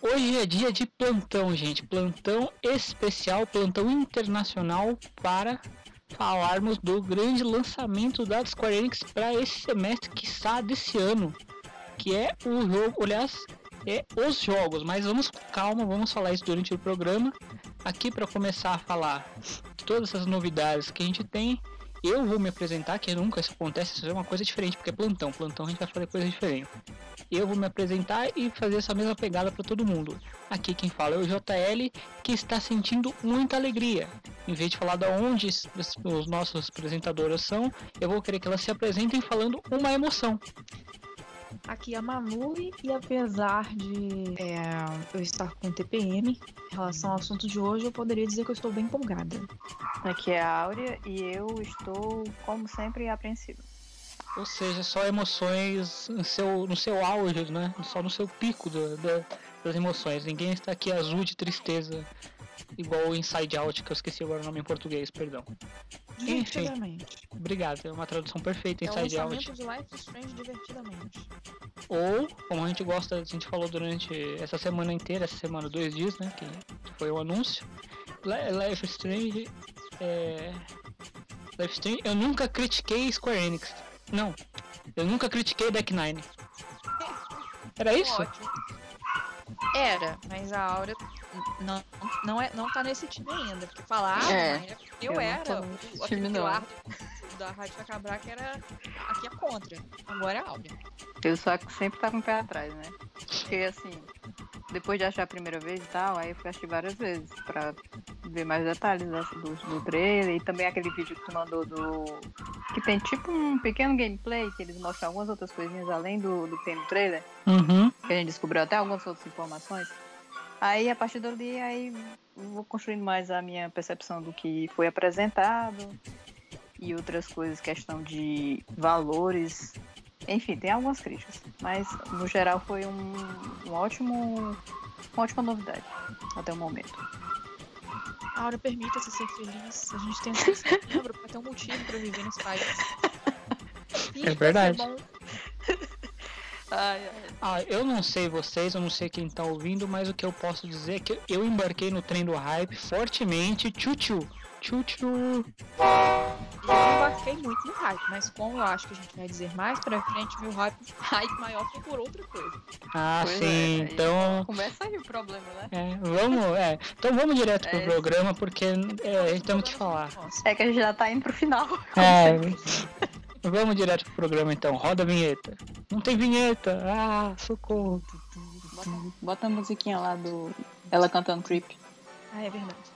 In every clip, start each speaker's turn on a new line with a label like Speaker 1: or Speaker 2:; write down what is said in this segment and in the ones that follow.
Speaker 1: Hoje é dia de plantão, gente. Plantão especial, plantão internacional para falarmos do grande lançamento da Square Enix para esse semestre que está desse ano, que é o jogo, aliás, é os jogos, mas vamos calma, vamos falar isso durante o programa. Aqui para começar a falar todas essas novidades que a gente tem, eu vou me apresentar, que nunca isso acontece, isso é uma coisa diferente, porque é plantão, plantão a gente vai fazer coisa diferente. Eu vou me apresentar e fazer essa mesma pegada para todo mundo. Aqui quem fala é o JL, que está sentindo muita alegria. Em vez de falar de onde os nossos apresentadores são, eu vou querer que elas se apresentem falando uma emoção.
Speaker 2: Aqui é a Manuri e apesar de é, eu estar com TPM em relação ao assunto de hoje, eu poderia dizer que eu estou bem empolgada.
Speaker 3: Aqui é a Áurea e eu estou, como sempre, apreensiva.
Speaker 1: Ou seja, só emoções no seu, no seu auge, né? Só no seu pico do, do, das emoções. Ninguém está aqui azul de tristeza, igual o Inside Out, que eu esqueci agora o nome em português, perdão.
Speaker 2: Divertidamente.
Speaker 1: Obrigado, é uma tradução perfeita,
Speaker 2: É
Speaker 1: Inside Out.
Speaker 2: de Life Strange divertidamente.
Speaker 1: Ou, como a gente gosta, a gente falou durante essa semana inteira, essa semana, dois dias, né? Que foi o anúncio. Li- Life Strange. É... Life Strange. Eu nunca critiquei Square Enix. Não. Eu nunca critiquei Deck Nine. Era isso?
Speaker 2: Ótimo. Era, mas a Aura não, não, é, não tá nesse time ainda. Porque falaram,
Speaker 3: É,
Speaker 2: eu,
Speaker 3: eu não
Speaker 2: era o,
Speaker 3: time, não.
Speaker 2: do- da Rádio Cabra que era aqui é contra. Agora é a Áurea.
Speaker 3: Eu só sempre tá com o pé atrás, né? Porque assim, depois de achar a primeira vez e tal, aí eu fui assistir várias vezes pra ver mais detalhes né, do, do trailer e também aquele vídeo que tu mandou do. que tem tipo um pequeno gameplay que eles mostram algumas outras coisinhas além do, do que tem no trailer,
Speaker 1: Uhum.
Speaker 3: que a gente descobriu até algumas outras informações. Aí a partir dali aí eu vou construindo mais a minha percepção do que foi apresentado e outras coisas, questão de valores. Enfim, tem algumas críticas, mas no geral foi um, um ótimo, uma ótima novidade até o momento.
Speaker 2: A Aura permita-se ser feliz. A gente tem um setembro pra ter um motivo pra viver nesse país. E ser
Speaker 1: verdade.
Speaker 3: Ai, ai.
Speaker 1: Ah, eu não sei vocês, eu não sei quem tá ouvindo, mas o que eu posso dizer é que eu embarquei no trem do hype fortemente. Tchutchu. Tchutchu.
Speaker 2: Eu embarquei muito no hype, mas como eu acho que a gente vai dizer mais pra frente, meu hype, hype maior foi por outra coisa.
Speaker 1: Ah,
Speaker 3: Pois é,
Speaker 1: sim.
Speaker 3: aí
Speaker 1: então.
Speaker 3: Começa aí o problema, né?
Speaker 1: É, vamos, é. Então vamos direto pro
Speaker 3: É,
Speaker 1: programa, porque é, a gente tem que falar.
Speaker 3: É que a gente já tá indo pro final.
Speaker 1: É, vamos direto pro programa então. Roda a vinheta. Não tem vinheta. Ah, socorro.
Speaker 3: Bota, bota a musiquinha lá do. Ela cantando Creep.
Speaker 2: Ah, é verdade.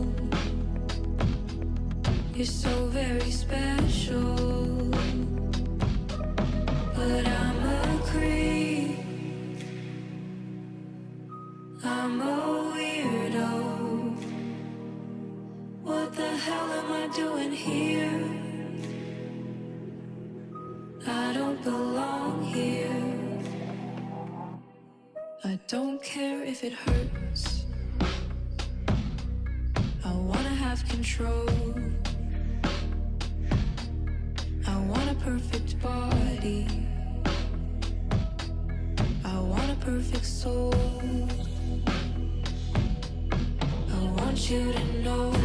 Speaker 4: You're so very special. But I'm a creep. I'm a weirdo. What the hell am I doing here? I don't belong here. I don't care if it hurts. I wanna have control. Perfect body. I want a perfect soul. I want you to notice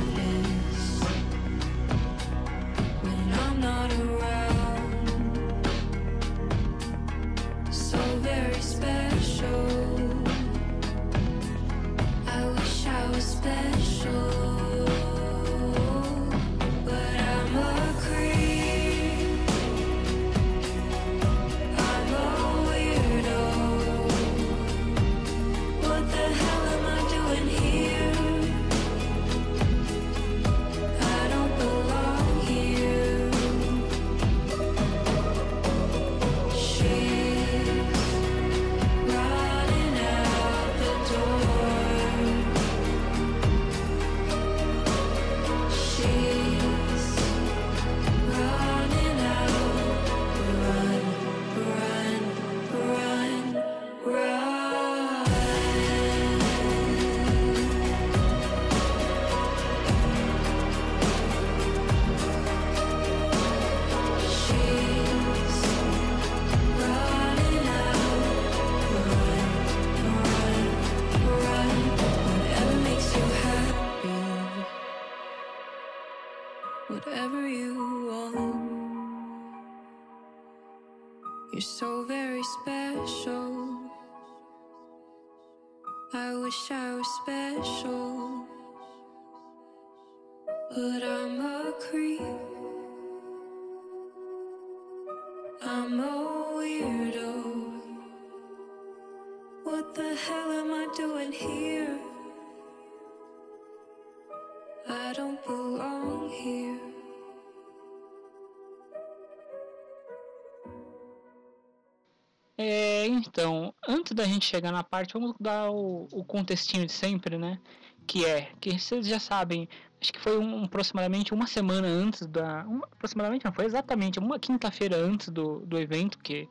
Speaker 1: então, antes da gente chegar na parte, vamos dar o, o contextinho de sempre, né? Que é, que vocês já sabem, acho que foi um, aproximadamente uma semana antes da. aproximadamente não, foi exatamente uma quinta-feira antes do, do evento, que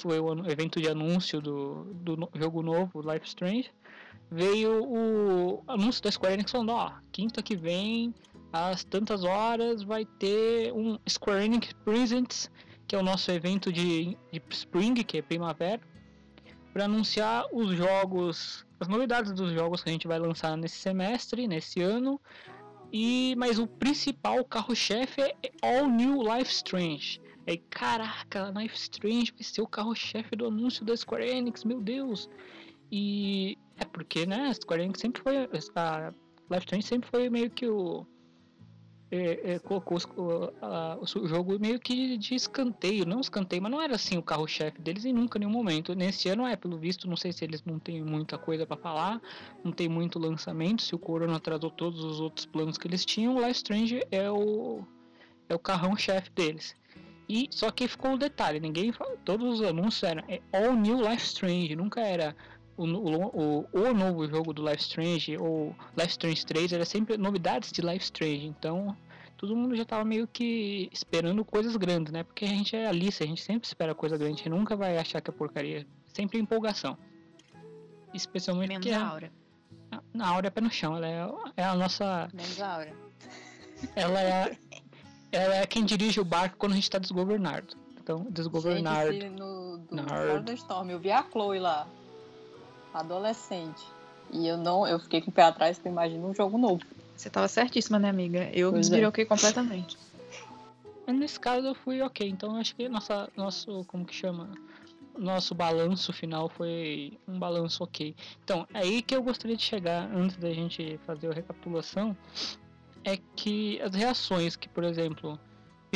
Speaker 1: foi o evento de anúncio do, do no- jogo novo, Life Strange. Veio o anúncio da Square Enix falando, ó, quinta que vem, às tantas horas, vai ter um Square Enix Presents que é o nosso evento de, de Spring, que é primavera, para anunciar os jogos, as novidades dos jogos que a gente vai lançar nesse semestre, nesse ano. E mas o principal carro-chefe é All New Life Strange. É, caraca, Life Strange vai ser o carro-chefe do anúncio da Square Enix, meu Deus. E é porque, né, a Square Enix sempre foi a Life Strange sempre foi meio que o é, é, colocou a- o jogo meio que de escanteio, não escanteio, mas não era assim o carro-chefe deles em nunca, nenhum momento. Nesse ano é, pelo visto, não sei se eles não têm muita coisa para falar, não tem muito lançamento, se o Corona atrasou todos os outros planos que eles tinham, o Life Strange é o, é o carrão-chefe deles. E só que ficou o detalhe, ninguém todos os anúncios eram é All New Life Strange, nunca era o, o, o, novo jogo do Life Strange ou Life Strange 3, era sempre novidades de Life Strange, então todo mundo já tava meio que esperando coisas grandes, né? Porque a gente é Alice, a gente sempre espera coisa grande, a gente nunca vai achar que é porcaria, sempre empolgação. Especialmente
Speaker 2: Menos
Speaker 1: porque
Speaker 2: a aura.
Speaker 1: a, a Áurea é pé no chão, ela é, é a nossa
Speaker 3: Menos a Áurea.
Speaker 1: ela é, ela é quem dirige o barco quando a gente tá desgovernado. Então, desgovernado.
Speaker 3: Gente, no do da Storm eu vi a Chloe lá, adolescente. E eu não, eu fiquei com o pé atrás, porque imagina um jogo novo.
Speaker 2: Você tava certíssima, né, amiga? Eu me
Speaker 3: Pois é.
Speaker 2: desbiroquei completamente.
Speaker 1: Mas nesse caso eu fui ok, então eu acho que nossa, nosso, como que chama? Nosso balanço final foi um balanço ok. Então, é aí que eu gostaria de chegar antes da gente fazer a recapitulação, é que as reações que, por exemplo,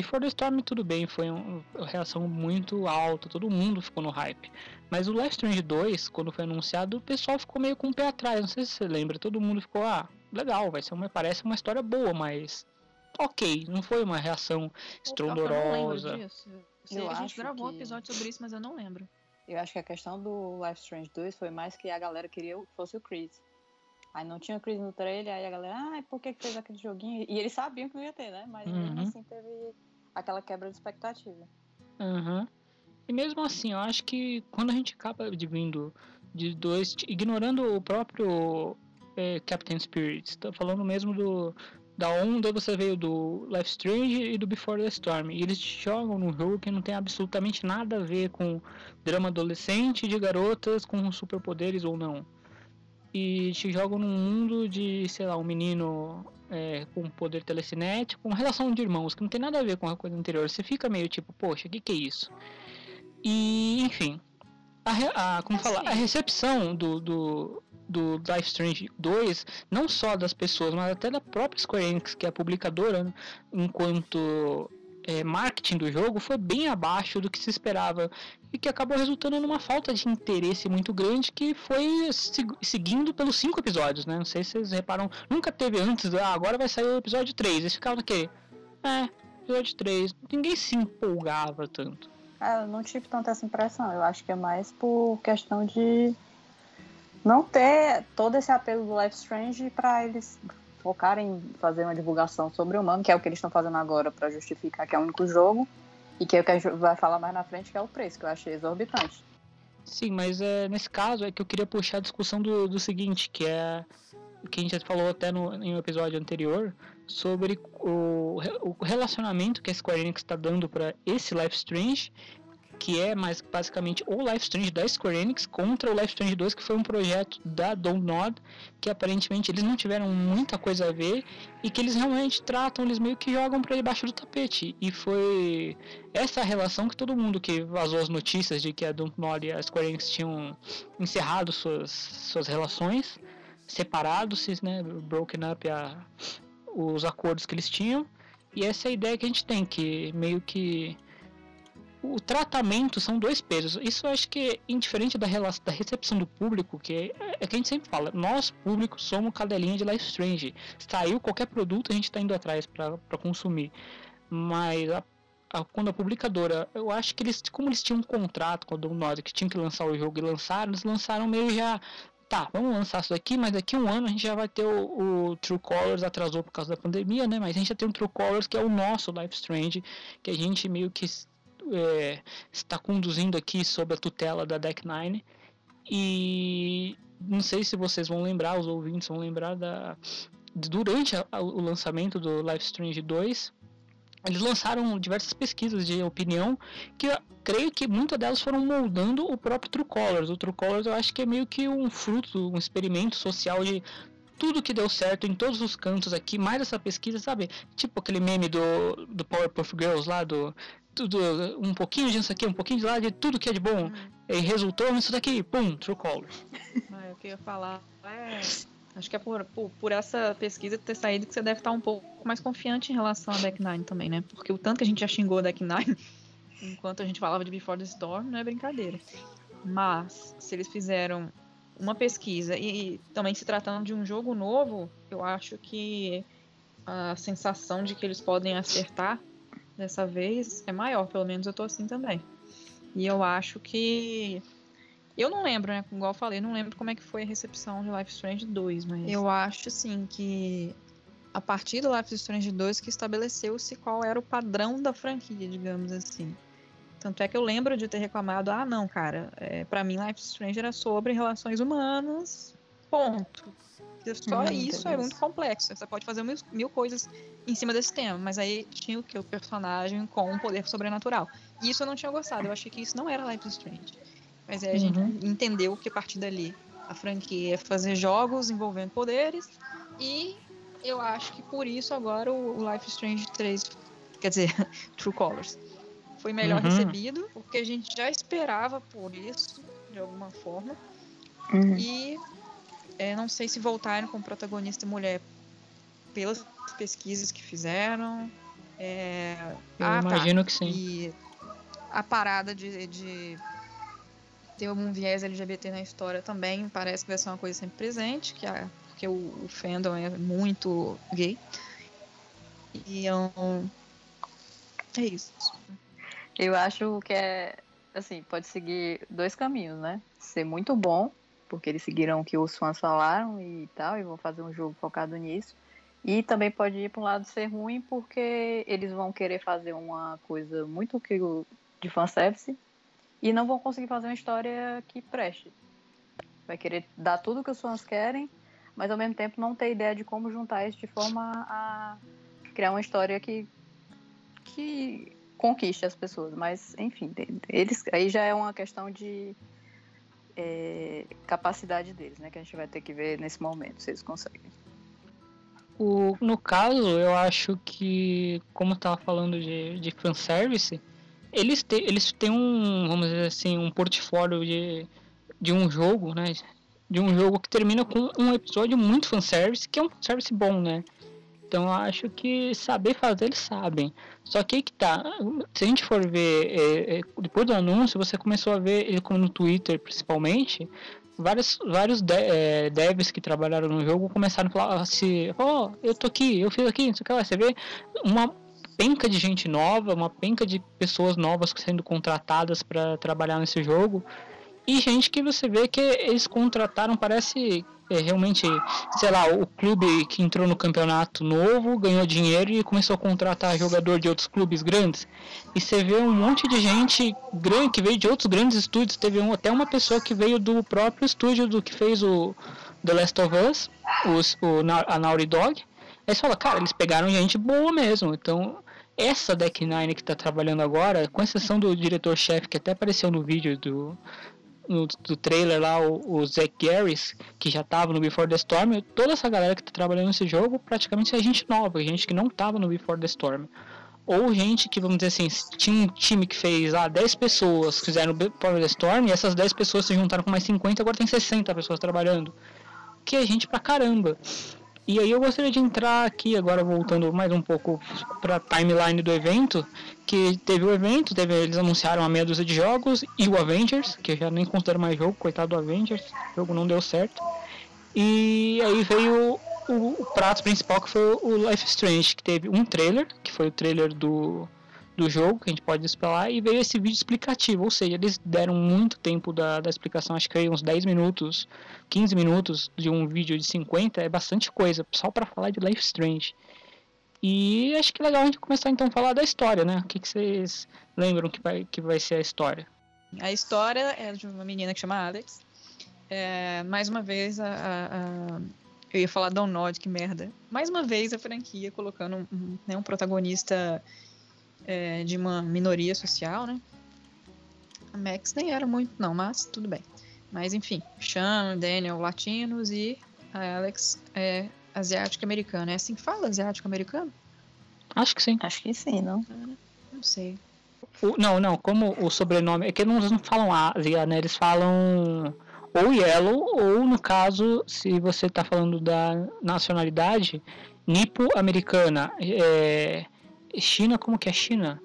Speaker 1: Before the Storm tudo bem, foi um- uma reação muito alta, todo mundo ficou no hype. Mas o Life Strange 2, quando foi anunciado, o pessoal ficou meio com o pé atrás, não sei se você lembra, todo mundo ficou, ah, legal, vai ser uma, parece uma história boa, mas ok, não foi uma reação
Speaker 2: Pior que Eu não lembro
Speaker 1: estrondorosa.
Speaker 2: disso. Eu sei
Speaker 3: Eu
Speaker 2: que a gente gravou um
Speaker 3: que-
Speaker 2: episódio sobre isso, mas eu não lembro.
Speaker 3: Eu acho que a questão do Life Strange 2 foi mais que a galera queria que fosse o Chris. Aí não tinha o Chris no trailer, aí a galera, ah, por que que fez aquele joguinho? E eles sabiam que não ia ter, né? Mas mesmo
Speaker 1: Uhum.
Speaker 3: assim teve aquela quebra de expectativa.
Speaker 1: Aham. E mesmo assim, eu acho que quando a gente acaba de vindo de dois, ignorando o próprio é, Captain Spirit, tá falando mesmo do da onda, você veio do Life Strange e do Before the Storm. E eles jogam num jogo que não tem absolutamente nada a ver com drama adolescente de garotas com superpoderes ou não. E te jogam num mundo de, sei lá, um menino é, com poder telecinético, uma relação de irmãos que não tem nada a ver com a coisa anterior. Você fica meio tipo, poxa, o que, que é isso? E, enfim, a, a- como
Speaker 2: É
Speaker 1: falar, a
Speaker 2: assim.
Speaker 1: recepção do, do, do Life Strange 2, não só das pessoas, mas até da própria Square Enix, que é a publicadora, né, enquanto é, marketing do jogo, foi bem abaixo do que se esperava. E que acabou resultando numa falta de interesse muito grande que foi seg- seguindo pelos cinco episódios, né? Não sei se vocês reparam, nunca teve antes, ah, agora vai sair o episódio 3. Eles ficavam naquele, é, episódio 3. Ninguém se empolgava tanto.
Speaker 3: Ah, eu não tive tanta essa impressão. Eu acho que é mais por questão de não ter todo esse apelo do Life Strange pra eles focarem em fazer uma divulgação sobre o humano, que é o que eles estão fazendo agora pra justificar que é o único jogo e que é o que a gente vai falar mais na frente, que é o preço, que eu achei exorbitante.
Speaker 1: Sim, mas é, nesse caso é que eu queria puxar a discussão do, do seguinte, que é que a gente já falou até no, em um episódio anterior, sobre o, o relacionamento que a Square Enix está dando para esse Life Strange que é mais basicamente o Life Strange da Square Enix contra o Life Strange 2, que foi um projeto da Dontnod, que aparentemente eles não tiveram muita coisa a ver e que eles realmente tratam, eles meio que jogam para debaixo do tapete. E foi essa relação que todo mundo que vazou as notícias de que a Dontnod e a Square Enix tinham encerrado suas, suas relações, separados-se, né, broken up a, os acordos que eles tinham. E essa é a ideia que a gente tem, que meio que o tratamento são dois pesos. Isso eu acho que indiferente da, relação, da recepção do público, que é, é que a gente sempre fala, nós, público, somos cadelinha de Life Strange. Saiu qualquer produto, a gente está indo atrás para consumir. Mas a, a, quando a publicadora, eu acho que eles, como eles tinham um contrato com a Download que tinha que lançar o jogo e lançaram, eles lançaram meio já tá, vamos lançar isso daqui, mas daqui a um ano a gente já vai ter o, o, True Colors, atrasou por causa da pandemia, né? Mas a gente já tem o True Colors, que é o nosso Life Strange, que a gente meio que é, está conduzindo aqui sob a tutela da Deck Nine. E não sei se vocês vão lembrar, os ouvintes vão lembrar da durante a, a, o lançamento do Life Strange 2, eles lançaram diversas pesquisas de opinião que eu creio que muitas delas foram moldando o próprio True Colors. O True Colors eu acho que é meio que um fruto, um experimento social de tudo que deu certo em todos os cantos aqui, mais essa pesquisa, sabe? Tipo aquele meme do, do Powerpuff Girls lá, do tudo, um pouquinho disso aqui, um pouquinho de lá, de tudo que é de bom. Hum. E resultou nisso daqui, pum, True Colors.
Speaker 2: Ah, eu queria falar é, acho que é por, por, por, essa pesquisa ter saído que você deve estar um pouco mais confiante em relação a Deck Nine também, né? Porque o tanto que a gente já xingou Deck Nine enquanto a gente falava de Before the Storm não é brincadeira. Mas, se eles fizeram uma pesquisa e, e também se tratando de um jogo novo, eu acho que a sensação de que eles podem acertar dessa vez é maior, pelo menos eu tô assim também. E eu acho que. Eu não lembro, né? Igual eu falei, não lembro como é que foi a recepção de Life Strange 2, mas. Eu acho, assim, que a partir do Life Strange 2 que estabeleceu-se qual era o padrão da franquia, digamos assim. Tanto é que eu lembro de ter reclamado, ah, não, cara, é, para mim Life Strange era sobre relações humanas, ponto. Só hum, isso é muito complexo. Você pode fazer mil, mil, coisas em cima desse tema, mas aí tinha o que? O personagem com um poder sobrenatural. E isso eu não tinha gostado. Eu achei que isso não era Life Strange. Mas aí a gente uhum. entendeu que a partir dali a franquia é fazer jogos envolvendo poderes. E eu acho que por isso agora o Life Strange 3, quer dizer, True Colors, foi melhor uhum. recebido, porque a gente já esperava por isso, de alguma forma. Uhum. E é, não sei se voltaram com protagonista mulher pelas pesquisas que fizeram. É...
Speaker 1: Eu ah, tá. imagino tá. que sim.
Speaker 2: E a parada de, de ter algum viés LGBT na história também parece que vai ser uma coisa sempre presente, que a, porque o, o fandom é muito gay. E um, é isso.
Speaker 3: Eu acho que é assim, pode seguir dois caminhos, né? Ser muito bom, porque eles seguiram o que os fãs falaram e tal, e vão fazer um jogo focado nisso. E também pode ir para um lado ser ruim, porque eles vão querer fazer uma coisa muito de fanservice e não vão conseguir fazer uma história que preste. Vai querer dar tudo que os fãs querem, mas ao mesmo tempo não ter ideia de como juntar isso de forma a criar uma história que, que conquiste as pessoas. Mas, enfim, eles aí já é uma questão de é, capacidade deles, né? Que a gente vai ter que ver nesse momento se eles conseguem.
Speaker 1: O, no caso, eu acho que, como estava falando de, de fanservice, eles, te, eles têm um, vamos dizer assim, um portfólio de, de um jogo, né? De um jogo que termina com um episódio muito fanservice, que é um fanservice bom, né? Então acho que saber fazer eles sabem. Só que aí que tá. Se a gente for ver, é, é, depois do anúncio, você começou a ver ele como no Twitter principalmente. Vários, vários de, é, devs que trabalharam no jogo começaram a falar assim: Ó, oh, eu tô aqui, eu fiz aqui, não sei o que lá. Você vê uma penca de gente nova, uma penca de pessoas novas sendo contratadas para trabalhar nesse jogo. E gente que você vê que eles contrataram, parece é, realmente, sei lá, o clube que entrou no campeonato novo ganhou dinheiro e começou a contratar jogador de outros clubes grandes. E você vê um monte de gente grande que veio de outros grandes estúdios. Teve um, até uma pessoa que veio do próprio estúdio do que fez o The Last of Us, os, o, a Naughty Dog. Aí você fala, cara, eles pegaram gente boa mesmo. Então, essa Deck Nine que tá trabalhando agora, com exceção do diretor-chefe que até apareceu no vídeo do, no, do trailer lá, o, o Zach Garris, que já tava no Before the Storm, toda essa galera que tá trabalhando nesse jogo praticamente é gente nova, gente que não tava no Before the Storm. Ou gente que, vamos dizer assim, tinha um time que fez lá 10 pessoas fizeram o Before the Storm e essas 10 pessoas se juntaram com mais 50 agora tem 60 pessoas trabalhando. Que é gente pra caramba. E aí eu gostaria de entrar aqui agora voltando mais um pouco para timeline do evento, que teve o evento, teve, eles anunciaram a meia dúzia de jogos e o Avengers, que eu já nem considero mais jogo, coitado do Avengers, o jogo não deu certo. E aí veio o, o prato principal que foi o Life Strange, que teve um trailer, que foi o trailer do, do jogo, que a gente pode despelar, e veio esse vídeo explicativo, ou seja, eles deram muito tempo da, da explicação, acho que uns 10 minutos, 15 minutos de um vídeo de 50, é bastante coisa, só para falar de Life Strange. E acho que é legal a gente começar então a falar da história, né? O que, que vocês lembram que vai, que vai ser a história?
Speaker 2: A história é de uma menina que chama Alex. É, mais uma vez, a, a- a- eu ia falar Download, que merda. Mais uma vez a franquia colocando um, né, um protagonista é, de uma minoria social, né? A Max nem era muito, não, mas tudo bem. Mas enfim, Sean, Daniel, latinos e a Alex é asiático-americana. É assim que fala, asiático-americano?
Speaker 1: Acho que sim.
Speaker 3: Acho que sim, não?
Speaker 2: Não sei.
Speaker 1: O- não, não, como o sobrenome. É que eles não falam Ásia, né? Eles falam ou Yellow, ou no caso, se você tá falando da nacionalidade, nipo-americana. É, China, como que é China?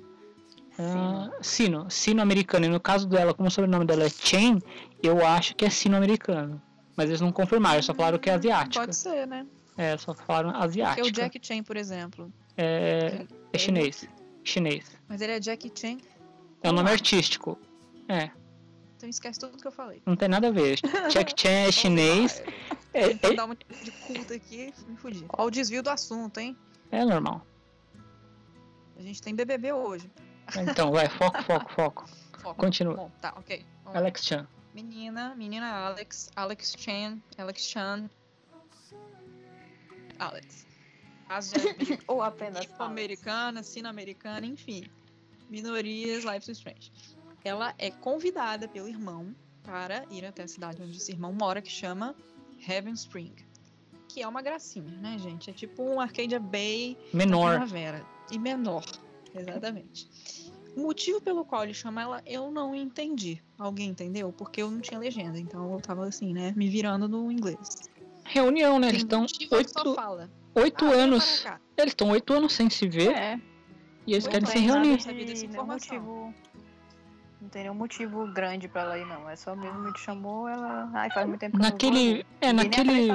Speaker 1: Ah, sino, sino-americano. E no caso dela, como o sobrenome dela é Chen, eu acho que é sino-americano. Mas eles não confirmaram, só falaram que é asiática.
Speaker 2: Pode ser, né?
Speaker 1: É, só falaram
Speaker 2: Porque
Speaker 1: asiática.
Speaker 2: o Jack Chan, por exemplo.
Speaker 1: É, é chinês. Chinês.
Speaker 2: Mas ele é Jack Chan.
Speaker 1: É o nome artístico. É,
Speaker 2: Então esquece tudo que eu falei.
Speaker 1: não tem nada a ver. Jack Chan é chinês. É,
Speaker 2: Tentando
Speaker 1: é,
Speaker 2: dar uma de culto aqui, me fudi. Ó o desvio do assunto, hein?
Speaker 1: é normal.
Speaker 2: A gente tem BBB hoje.
Speaker 1: Então, vai, foco, foco, foco.
Speaker 2: Foco.
Speaker 1: Continua.
Speaker 2: Bom, tá, ok. Vamos.
Speaker 1: Alex Chan.
Speaker 2: Menina, menina Alex, Alex Chan, Alex Chan. Alex.
Speaker 3: Ou apenas
Speaker 2: americana, sino-americana, enfim. Minorias, Life is Strange. Ela é convidada pelo irmão para ir até a cidade onde esse irmão mora, que chama Heaven Spring. Que é uma gracinha, né, gente? É tipo um Arcadia Bay
Speaker 1: Menor.
Speaker 2: primavera. E menor, exatamente. O motivo pelo qual ele chama ela, eu não entendi. Alguém entendeu? Porque eu não tinha legenda, então eu tava assim, né, me virando no inglês.
Speaker 1: Reunião, né? Eles estão
Speaker 2: só
Speaker 1: oito,
Speaker 2: fala.
Speaker 1: oito
Speaker 2: "Ah,
Speaker 1: anos.
Speaker 2: para cá."
Speaker 1: Eles estão oito anos sem se ver
Speaker 3: É,
Speaker 1: e eles querem
Speaker 2: é,
Speaker 1: se reunir.
Speaker 3: nenhum
Speaker 2: informação.
Speaker 3: motivo. Não tem nenhum motivo grande pra ela ir, não. É só mesmo que chamou ela. Ai, faz muito tempo que eu não
Speaker 1: Naquele.
Speaker 3: vou.
Speaker 1: É, naquele.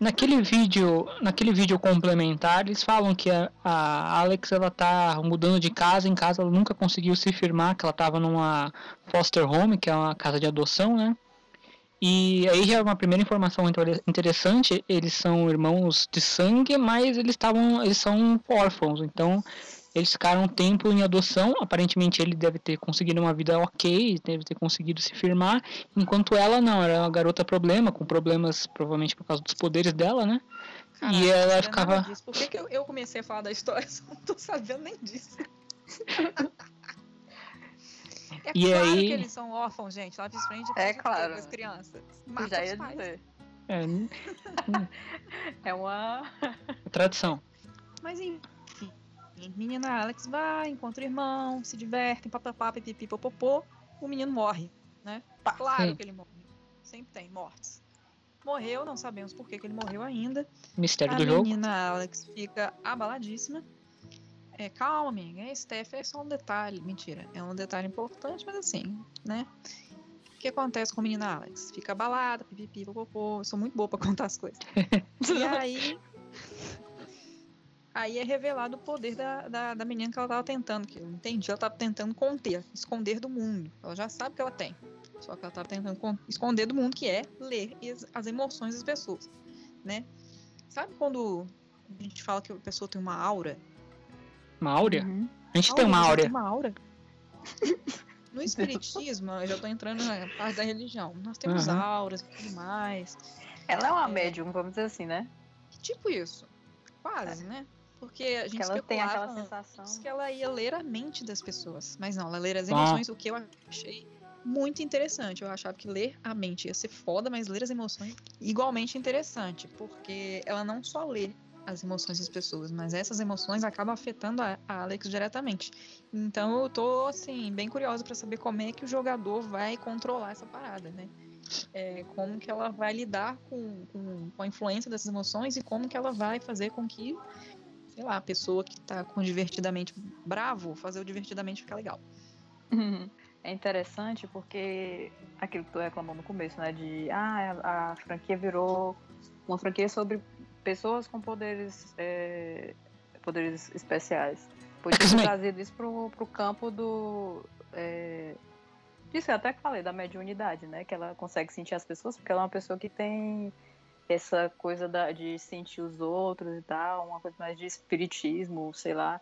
Speaker 1: Naquele vídeo, naquele vídeo complementar, eles falam que a, a Alex ela tá mudando de casa, em casa ela nunca conseguiu se firmar, que ela tava numa foster home, que é uma casa de adoção, né? E aí já é uma primeira informação inter- interessante, eles são irmãos de sangue, mas eles estavam, eles são órfãos, então eles ficaram um tempo em adoção, aparentemente ele deve ter conseguido uma vida ok, deve ter conseguido se firmar, enquanto ela não, era uma garota problema, com problemas provavelmente por causa dos poderes dela, né?
Speaker 2: Caraca,
Speaker 1: E ela ficava-
Speaker 2: nada disso. Por que, que eu, eu comecei a falar da história eu não tô sabendo nem disso? É
Speaker 1: E
Speaker 2: claro
Speaker 1: aí-
Speaker 2: que eles são órfãos, gente. Life is Strange
Speaker 3: É
Speaker 2: quê
Speaker 3: claro.
Speaker 2: com as crianças. Mata
Speaker 3: já
Speaker 2: os
Speaker 3: ia
Speaker 2: pais.
Speaker 3: dizer.
Speaker 1: É,
Speaker 3: É uma.
Speaker 1: tradição.
Speaker 2: Mas enfim, menina Alex vai, encontra o irmão, se divertem, papapá, pipipi, popopô. O menino morre, né? Claro
Speaker 1: Sim.
Speaker 2: que ele morre. Sempre tem mortes. Morreu, não sabemos por que, que ele morreu ainda.
Speaker 1: Mistério
Speaker 2: a
Speaker 1: do jogo.
Speaker 2: menina Alex fica abaladíssima. É, calma, amiga. Esse Steph é só um detalhe. Mentira, é um detalhe importante, mas assim, né? O que acontece com a menina Alex? Fica abalada, pipipi, popopô. Eu sou muito boa pra contar as coisas. e aí. Aí é revelado o poder da, da, da menina que ela tava tentando, que eu entendi, ela tava tentando conter, esconder do mundo. Ela já sabe que ela tem. Só que ela tava tentando con- esconder do mundo, que é ler as, as emoções das pessoas, né? Sabe quando a gente fala que a pessoa tem uma aura?
Speaker 1: Uma áurea?
Speaker 3: Uhum.
Speaker 1: A gente tem uma áurea.
Speaker 2: Tem uma aura. No espiritismo, eu já tô entrando na parte da religião. Nós temos
Speaker 1: Aham.
Speaker 2: auras e tudo mais.
Speaker 3: Ela é uma
Speaker 2: É.
Speaker 3: médium, vamos dizer assim, né?
Speaker 2: Tipo isso. Quase, né? Porque a gente
Speaker 3: Que ela tem aquela sensação.
Speaker 2: que ela ia ler a mente das pessoas. Mas não, ela ler as
Speaker 1: Ah.
Speaker 2: emoções, o que eu achei muito interessante. Eu achava que ler a mente ia ser foda, mas ler as emoções igualmente interessante. Porque ela não só lê as emoções das pessoas, mas essas emoções acabam afetando a, a Alex diretamente. Então eu tô, assim, bem curiosa pra saber como é que o jogador vai controlar essa parada, né? É, como que ela vai lidar com, com, com a influência dessas emoções e como que ela vai fazer com que, sei lá, a pessoa que tá com divertidamente bravo, fazer o divertidamente ficar legal.
Speaker 3: É interessante porque aquilo que tu reclamou no começo, né? De ah, a, a franquia virou uma franquia sobre pessoas com poderes, é, poderes especiais. Podia ter
Speaker 1: X-Men.
Speaker 3: trazido isso pro, pro campo do. É, disso eu até que falei, da mediunidade, né? Que ela consegue sentir as pessoas, porque ela é uma pessoa que tem essa coisa da- de sentir os outros e tal, uma coisa mais de espiritismo, sei lá.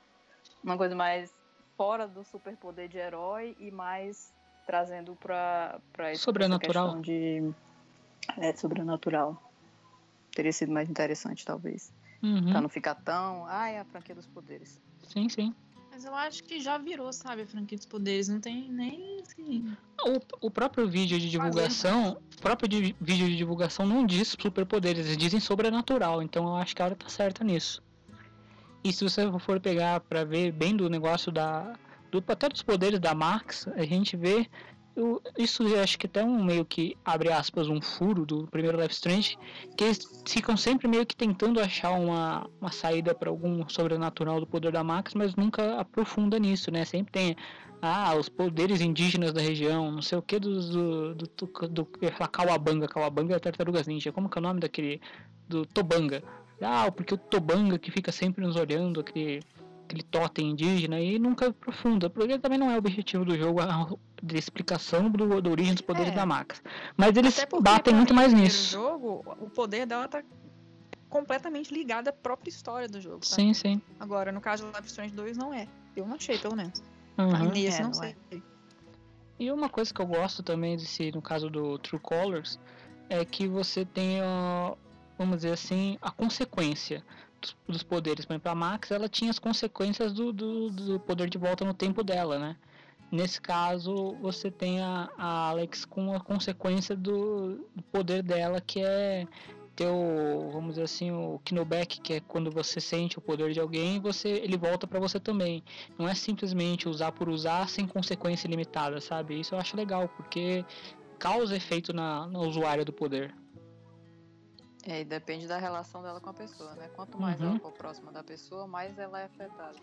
Speaker 3: Uma coisa mais fora do superpoder de herói e mais trazendo pra, pra essa
Speaker 1: Sobrenatural.
Speaker 3: questão de é, sobrenatural. Teria sido mais interessante, talvez.
Speaker 1: Uhum.
Speaker 3: Pra não ficar tão. Ai, a franquia dos poderes.
Speaker 1: Sim, sim.
Speaker 2: Mas eu acho que já virou, sabe, a franquia dos poderes. Não tem nem assim.
Speaker 1: O, o próprio vídeo de divulgação, o próprio di- vídeo de divulgação não diz superpoderes, eles dizem sobrenatural, então eu acho que a hora tá certa nisso. E se você for pegar pra ver bem do negócio da do até dos poderes da Max, a gente vê o- isso eu acho que até um meio que abre aspas um furo do primeiro Life Strange, que eles ficam sempre meio que tentando achar uma, uma saída pra algum sobrenatural do poder da Max, mas nunca aprofunda nisso, né? Sempre tem ah, os poderes indígenas da região, não sei o que do, do, do, do, do eu Kawabanga, Kawabanga é Tartarugas Ninja, como que é o nome daquele, do Tobanga, ah, porque o Tobanga que fica sempre nos olhando, aquele, aquele totem indígena, e nunca aprofunda, porque também não é o objetivo do jogo, a de explicação do, da origem dos poderes
Speaker 2: É.
Speaker 1: da Max, mas eles batem muito mais
Speaker 2: no
Speaker 1: nisso.
Speaker 2: primeiro jogo, o poder dela tá completamente ligado à própria história do jogo. sabe?
Speaker 1: Sim, sim.
Speaker 2: Agora, no caso do Life Strange 2, não é. Eu não achei, pelo menos.
Speaker 1: Uhum.
Speaker 2: Nesse,
Speaker 3: É,
Speaker 2: não
Speaker 3: não
Speaker 2: sei.
Speaker 1: E uma coisa que eu gosto também desse, no caso do True Colors, é que você tem, vamos dizer assim, a consequência dos, dos poderes. Por exemplo, a Max, ela tinha as consequências do, do, do poder de volta no tempo dela, né? Nesse caso, você tem a, a Alex com a consequência do, do poder dela, que é ter o, vamos dizer assim, o Knowback, que é quando você sente o poder de alguém, você ele volta pra você também. Não é simplesmente usar por usar sem consequência limitada, sabe? Isso eu acho legal, porque causa efeito na, na usuária do poder.
Speaker 3: É, e depende da relação dela com a pessoa, né? Quanto mais
Speaker 1: Uhum.
Speaker 3: ela for próxima da pessoa, mais ela é afetada.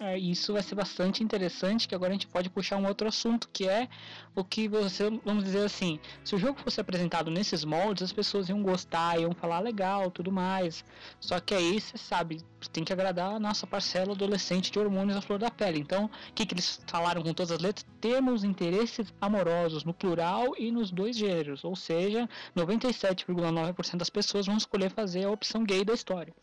Speaker 1: É, isso vai ser bastante interessante, que agora a gente pode puxar um outro assunto, que é o que você, vamos dizer assim, se o jogo fosse apresentado nesses moldes, as pessoas iam gostar, iam falar legal, tudo mais. Só que aí, você sabe, tem que agradar a nossa parcela adolescente de hormônios à flor da pele. Então, o que, que eles falaram com todas as letras? Temos interesses amorosos no plural e nos dois gêneros, ou seja, 97,9% das pessoas vão escolher fazer a opção gay da história.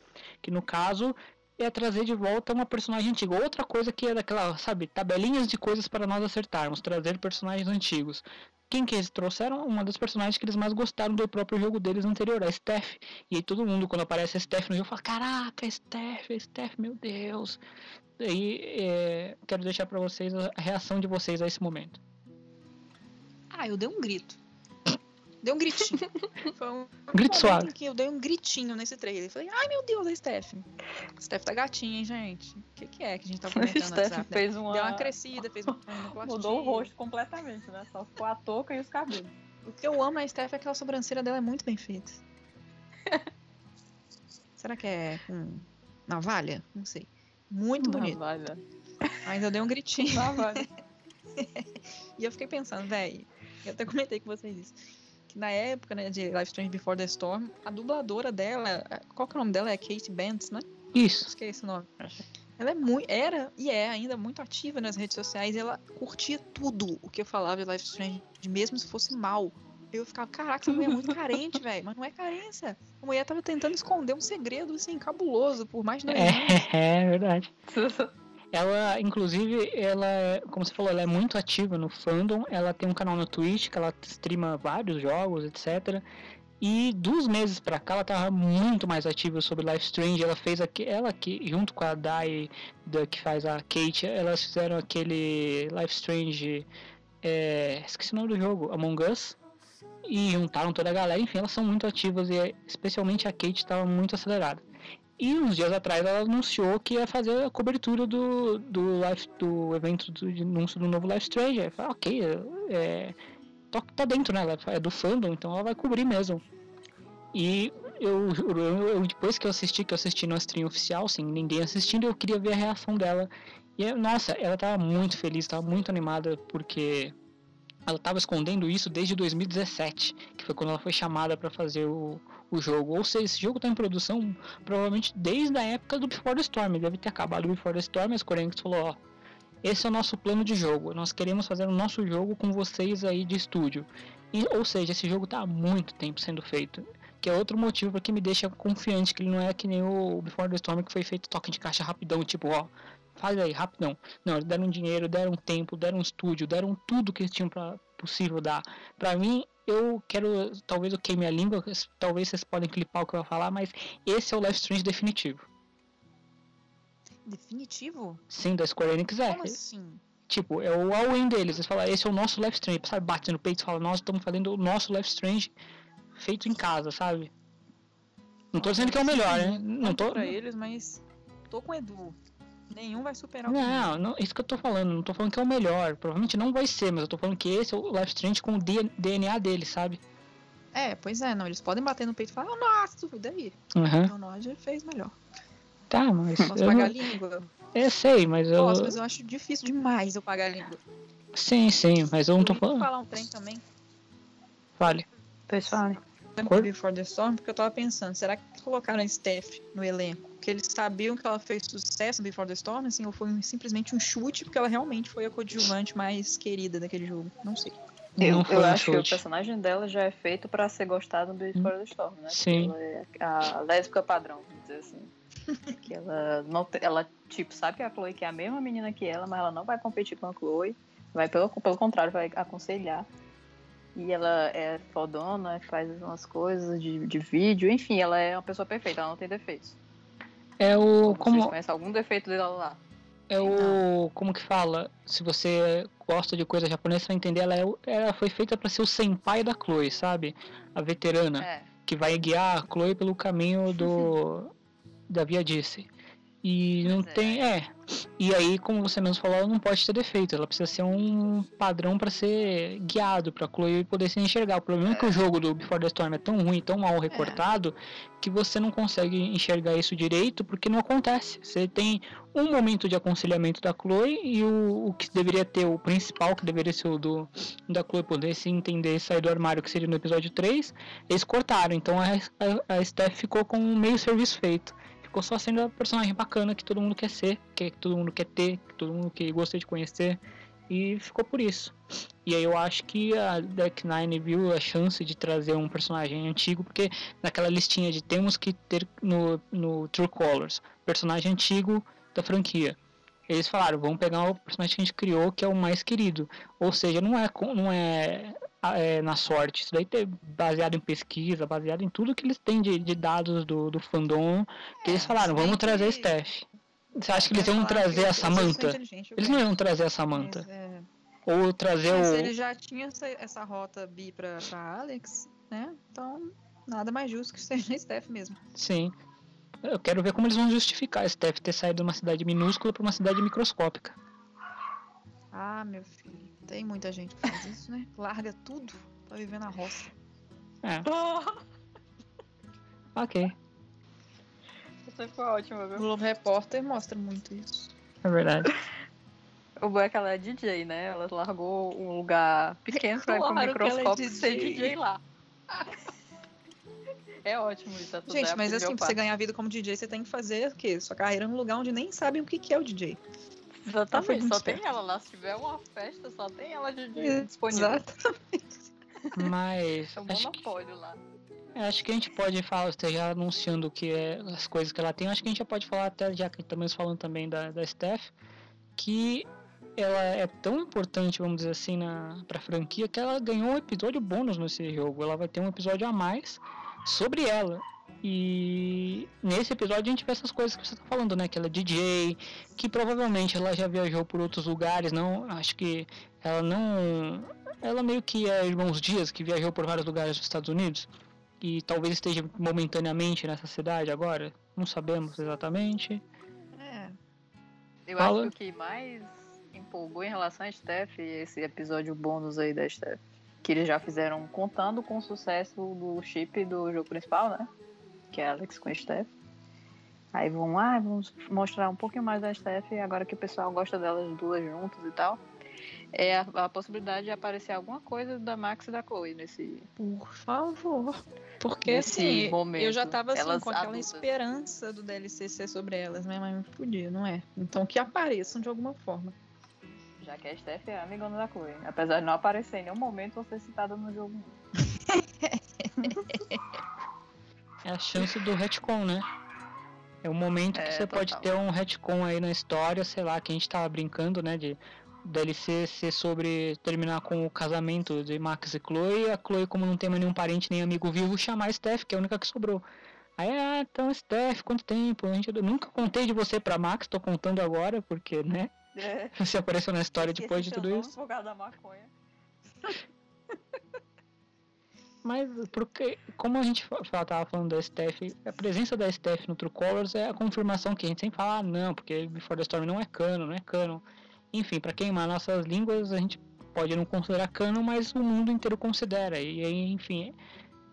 Speaker 1: Que no caso é trazer de volta uma personagem antiga. Outra coisa que é daquela, sabe, tabelinhas de coisas para nós acertarmos, trazer personagens antigos. Quem que eles trouxeram? Uma das personagens que eles mais gostaram do próprio jogo deles anterior, a Steph. E aí todo mundo, quando aparece a Steph no jogo, fala: Caraca, Steph, Steph, meu Deus. E aí, é, quero deixar para vocês a reação de vocês a esse momento.
Speaker 2: Ah, eu dei um grito. Dei um gritinho. Foi um
Speaker 1: Grito suave.
Speaker 2: que eu dei um gritinho nesse trailer. Falei, ai meu Deus, a Steph. Steph tá gatinha, hein, gente? O que, que é que a gente tá
Speaker 3: A
Speaker 2: comentando no
Speaker 3: Steph
Speaker 2: WhatsApp?
Speaker 3: fez uma.
Speaker 2: Deu uma crescida, fez uma
Speaker 3: Mudou o rosto completamente, né? Só ficou a touca e os cabelos.
Speaker 2: O que eu amo na Steph é que a sobrancelha dela é muito bem feita. Será que é com navalha? Não sei. Muito bonito.
Speaker 3: Navalha.
Speaker 2: Mas eu dei um gritinho.
Speaker 3: Navalha.
Speaker 2: E eu fiquei pensando, velho, eu até comentei com vocês isso. Que na época, né, de Life Strange Before the Storm, a dubladora dela, qual que é o nome dela? É Kate Bentz, né?
Speaker 1: Isso.
Speaker 2: Acho que é esse o nome. Ela é muito, era e é ainda muito ativa nas redes sociais. E ela curtia tudo o que eu falava de Life Strange, mesmo se fosse mal. Eu ficava, caraca, essa mulher é muito carente, velho. Mas não é carência. A mulher tava tentando esconder um segredo, assim, cabuloso, por mais de dois anos.
Speaker 1: É, é verdade. Ela, inclusive, ela, é- como você falou, ela é muito ativa no fandom. Ela tem um canal no Twitch que ela streama vários jogos, etc. E dos meses pra cá ela tava muito mais ativa sobre Life Strange. Ela fez aqui, ela que junto com a Dai da, que faz a Kate, elas fizeram aquele Life Strange, é, esqueci o nome do jogo, Among Us. E juntaram toda a galera, enfim, elas são muito ativas e especialmente a Kate estava muito acelerada. E uns dias atrás ela anunciou que ia fazer a cobertura do, do, live, do evento do anúncio do novo Life Strange. Eu falei, ok, é, tá, dentro, né? É do fandom, então ela vai cobrir mesmo. E eu, eu, eu- depois que eu assisti, que eu assisti no stream oficial, sem ninguém assistindo, eu queria ver a reação dela. E nossa, ela tava muito feliz, tava muito animada, porque ela tava escondendo isso desde 2017, que foi quando ela foi chamada para fazer o, o jogo. Ou seja, esse jogo tá em produção provavelmente desde a época do Before the Storm. Deve ter acabado o Before the Storm, a Square Enix falou, ó, esse é o nosso plano de jogo. Nós queremos fazer o nosso jogo com vocês aí de estúdio. E, ou seja, esse jogo tá há muito tempo sendo feito. Que é outro motivo para que me deixa confiante que ele não é que nem o Before the Storm que foi feito toque de caixa rapidão, tipo, ó, faz aí, rapidão. Não, eles deram dinheiro, deram tempo, deram estúdio, deram tudo que eles tinham pra, possível dar. Pra mim, eu quero, talvez eu queime a língua, talvez vocês podem clipar o que eu vou falar, mas esse é o Life Strange definitivo.
Speaker 2: Definitivo?
Speaker 1: Sim, da Square Enix é.
Speaker 2: Como assim?
Speaker 1: Tipo, é o all-in deles. Eles falam, esse é o nosso Life Strange. Sabe, bate no peito e fala, nós estamos fazendo o nosso Life Strange feito em casa, sabe? Não tô dizendo que é o melhor, né? Não tô.
Speaker 2: pra eles, mas tô com o Edu. Nenhum vai superar o
Speaker 1: Não, não, isso que eu tô falando, não tô falando que é o melhor. Provavelmente não vai ser, mas eu tô falando que esse é o Life Strange com o DNA dele, sabe?
Speaker 2: É, pois é, não. Eles podem bater no peito e falar, "Ah, nossa, e daí?
Speaker 1: Aham.
Speaker 2: Então nós já fez melhor.
Speaker 1: Tá, mas.
Speaker 2: Posso
Speaker 1: eu,
Speaker 2: pagar a
Speaker 1: não,
Speaker 2: língua?
Speaker 1: eu sei, mas eu.
Speaker 2: Posso, mas eu acho difícil demais eu pagar a língua.
Speaker 1: Sim, sim, mas eu não tô falando.
Speaker 2: falar um trem também.
Speaker 1: Vale.
Speaker 3: Pois fale.
Speaker 2: Before the Storm? Porque eu tava pensando, será que colocaram a Steph no elenco? Que eles sabiam que ela fez sucesso no Before the Storm, assim, ou foi um- simplesmente um chute, porque ela realmente foi a coadjuvante mais querida daquele jogo? Não sei.
Speaker 3: Eu,
Speaker 1: não
Speaker 3: eu
Speaker 1: um
Speaker 3: acho que o personagem dela já é feito pra ser gostado do Before the Storm, né? Porque
Speaker 1: Sim.
Speaker 3: Ela é a lésbica padrão, vamos dizer assim. que ela não ela tipo sabe que a Chloe que é a mesma menina que ela, mas ela não vai competir com a Chloe, vai pelo pelo contrário vai aconselhar. E ela é fodona, faz umas coisas de, de vídeo, enfim, ela é uma pessoa perfeita, ela não tem defeitos.
Speaker 1: É o.
Speaker 3: Vocês
Speaker 1: Como,
Speaker 3: conhecem algum defeito dela lá?
Speaker 1: é o. Como que fala? Se você gosta de coisa japonesa, você vai entender. Ela, é, ela foi feita pra ser o senpai da Chloe, sabe? A veterana.
Speaker 3: É.
Speaker 1: que vai guiar a Chloe pelo caminho do da Via Disse. E não
Speaker 3: é.
Speaker 1: tem, é. E aí, como você mesmo falou, ela não pode ter defeito, ela precisa ser um padrão para ser guiado para Chloe poder se enxergar. O problema é. que o jogo do Before the Storm é tão ruim, tão mal recortado, que você não consegue enxergar isso direito porque não acontece. Você tem um momento de aconselhamento da Chloe e o, o que deveria ter o principal, que deveria ser o do da Chloe poder se entender e sair do armário, que seria no episódio 3, eles cortaram. Então a, a, a Steph ficou com meio serviço feito. Ficou só sendo a personagem bacana que todo mundo quer ser, que todo mundo quer ter, que todo mundo que gosta de conhecer. E ficou por isso. E aí eu acho que a Deck Nine viu a chance de trazer um personagem antigo, porque naquela listinha de temos que ter no, no True Colors, personagem antigo da franquia. Eles falaram, vamos pegar o personagem que a gente criou, que é o mais querido. Ou seja, não é, não é, é na sorte. Isso daí é baseado em pesquisa, baseado em tudo que eles têm de, de dados do, do fandom. Que eles
Speaker 2: É,
Speaker 1: falaram, vamos trazer a
Speaker 2: que-
Speaker 1: Steph. Você acha que eles
Speaker 2: ia
Speaker 1: iam trazer a
Speaker 2: eu
Speaker 1: Eles não
Speaker 2: gosto.
Speaker 1: iam trazer a Samantha.
Speaker 2: Mas, é,
Speaker 1: Ou trazer
Speaker 2: mas
Speaker 1: o.
Speaker 2: ele já tinha essa, essa rota bi pra, pra Alex, né? Então, nada mais justo que seja a Steph mesmo.
Speaker 1: Sim. Eu quero ver como eles vão justificar a Steph ter saído de uma cidade minúscula para uma cidade microscópica.
Speaker 2: Ah, meu filho, tem muita gente que faz isso, né? Larga tudo pra viver na roça.
Speaker 1: É, ok.
Speaker 3: Você foi ótima,
Speaker 2: O
Speaker 3: viu?
Speaker 2: Globo Repórter mostra muito isso.
Speaker 1: É verdade.
Speaker 3: O bom é que ela é DJ, né? Ela largou um lugar pequeno pra ir pro
Speaker 2: Claro que ela é
Speaker 3: microscópio ser
Speaker 2: DJ.
Speaker 3: DJ lá. É ótimo isso. É tudo
Speaker 2: Gente,
Speaker 3: é
Speaker 2: mas assim, pra você ganhar vida como DJ, você tem que fazer o quê? Sua carreira num lugar onde nem sabem o que que é o DJ.
Speaker 3: Exatamente, só tem ela lá. Se tiver uma festa, só tem ela de, de disponível.
Speaker 2: Exato.
Speaker 1: Mas
Speaker 3: É um
Speaker 1: acho, que,
Speaker 3: monopólio lá.
Speaker 1: acho que a gente pode falar, esteja anunciando o que é as coisas que ela tem. Acho que a gente já pode falar até, já que estamos falando também da, da Steph, que ela é tão importante, vamos dizer assim, na, pra franquia, que ela ganhou um episódio bônus nesse jogo. Ela vai ter um episódio a mais sobre ela. E nesse episódio a gente vê essas coisas que você tá falando, né? Que ela é DJ, que provavelmente ela já viajou por outros lugares, não. Acho que ela não. Ela meio que é Irmãos Dias, que viajou por vários lugares dos Estados Unidos. E talvez esteja momentaneamente nessa cidade agora. Não sabemos exatamente.
Speaker 2: É.
Speaker 3: Eu
Speaker 1: Fala.
Speaker 3: acho que o que mais empolgou em relação a Steph é esse episódio bônus aí da Steph. Que eles já fizeram contando com o sucesso do chip do jogo principal, né? Que é Alex com a Steph. Aí vão lá, vamos mostrar um pouquinho mais da Steph, agora que o pessoal gosta delas duas juntas e tal. É a, a possibilidade de aparecer alguma coisa da Max e da Chloe nesse.
Speaker 2: Por favor. Porque assim,
Speaker 3: momento,
Speaker 2: eu já tava assim, com aquela
Speaker 3: adultas.
Speaker 2: esperança do DLC ser sobre elas, né? Mas podia, não é? Então que apareçam de alguma forma.
Speaker 3: Já que a Steph é amigona da Chloe. Apesar de não aparecer em nenhum momento ou ser citada no jogo.
Speaker 1: É a chance do retcon, né? É o momento que
Speaker 3: É,
Speaker 1: você pode
Speaker 3: total.
Speaker 1: ter um retcon aí na história, sei lá, que a gente tava brincando, né? De DLC ser sobre terminar com o casamento de Max e Chloe, a Chloe, como não tem mais nenhum parente nem amigo vivo, chamar a Steph, que é a única que sobrou. Aí, ah, então Steph, quanto tempo? A gente, eu nunca contei de você pra Max, tô contando agora, porque, né?
Speaker 3: É.
Speaker 1: Você apareceu na história depois de tudo isso.
Speaker 3: Da maconha.
Speaker 1: Mas porque, como a gente fa- fa- tava falando da Steph, a presença da Steph no True Colors é a confirmação que a gente sempre fala, ah, não, porque Before the Storm não é canon, não é canon. Enfim, pra queimar nossas línguas, a gente pode não considerar canon, mas o mundo inteiro considera. E aí, enfim,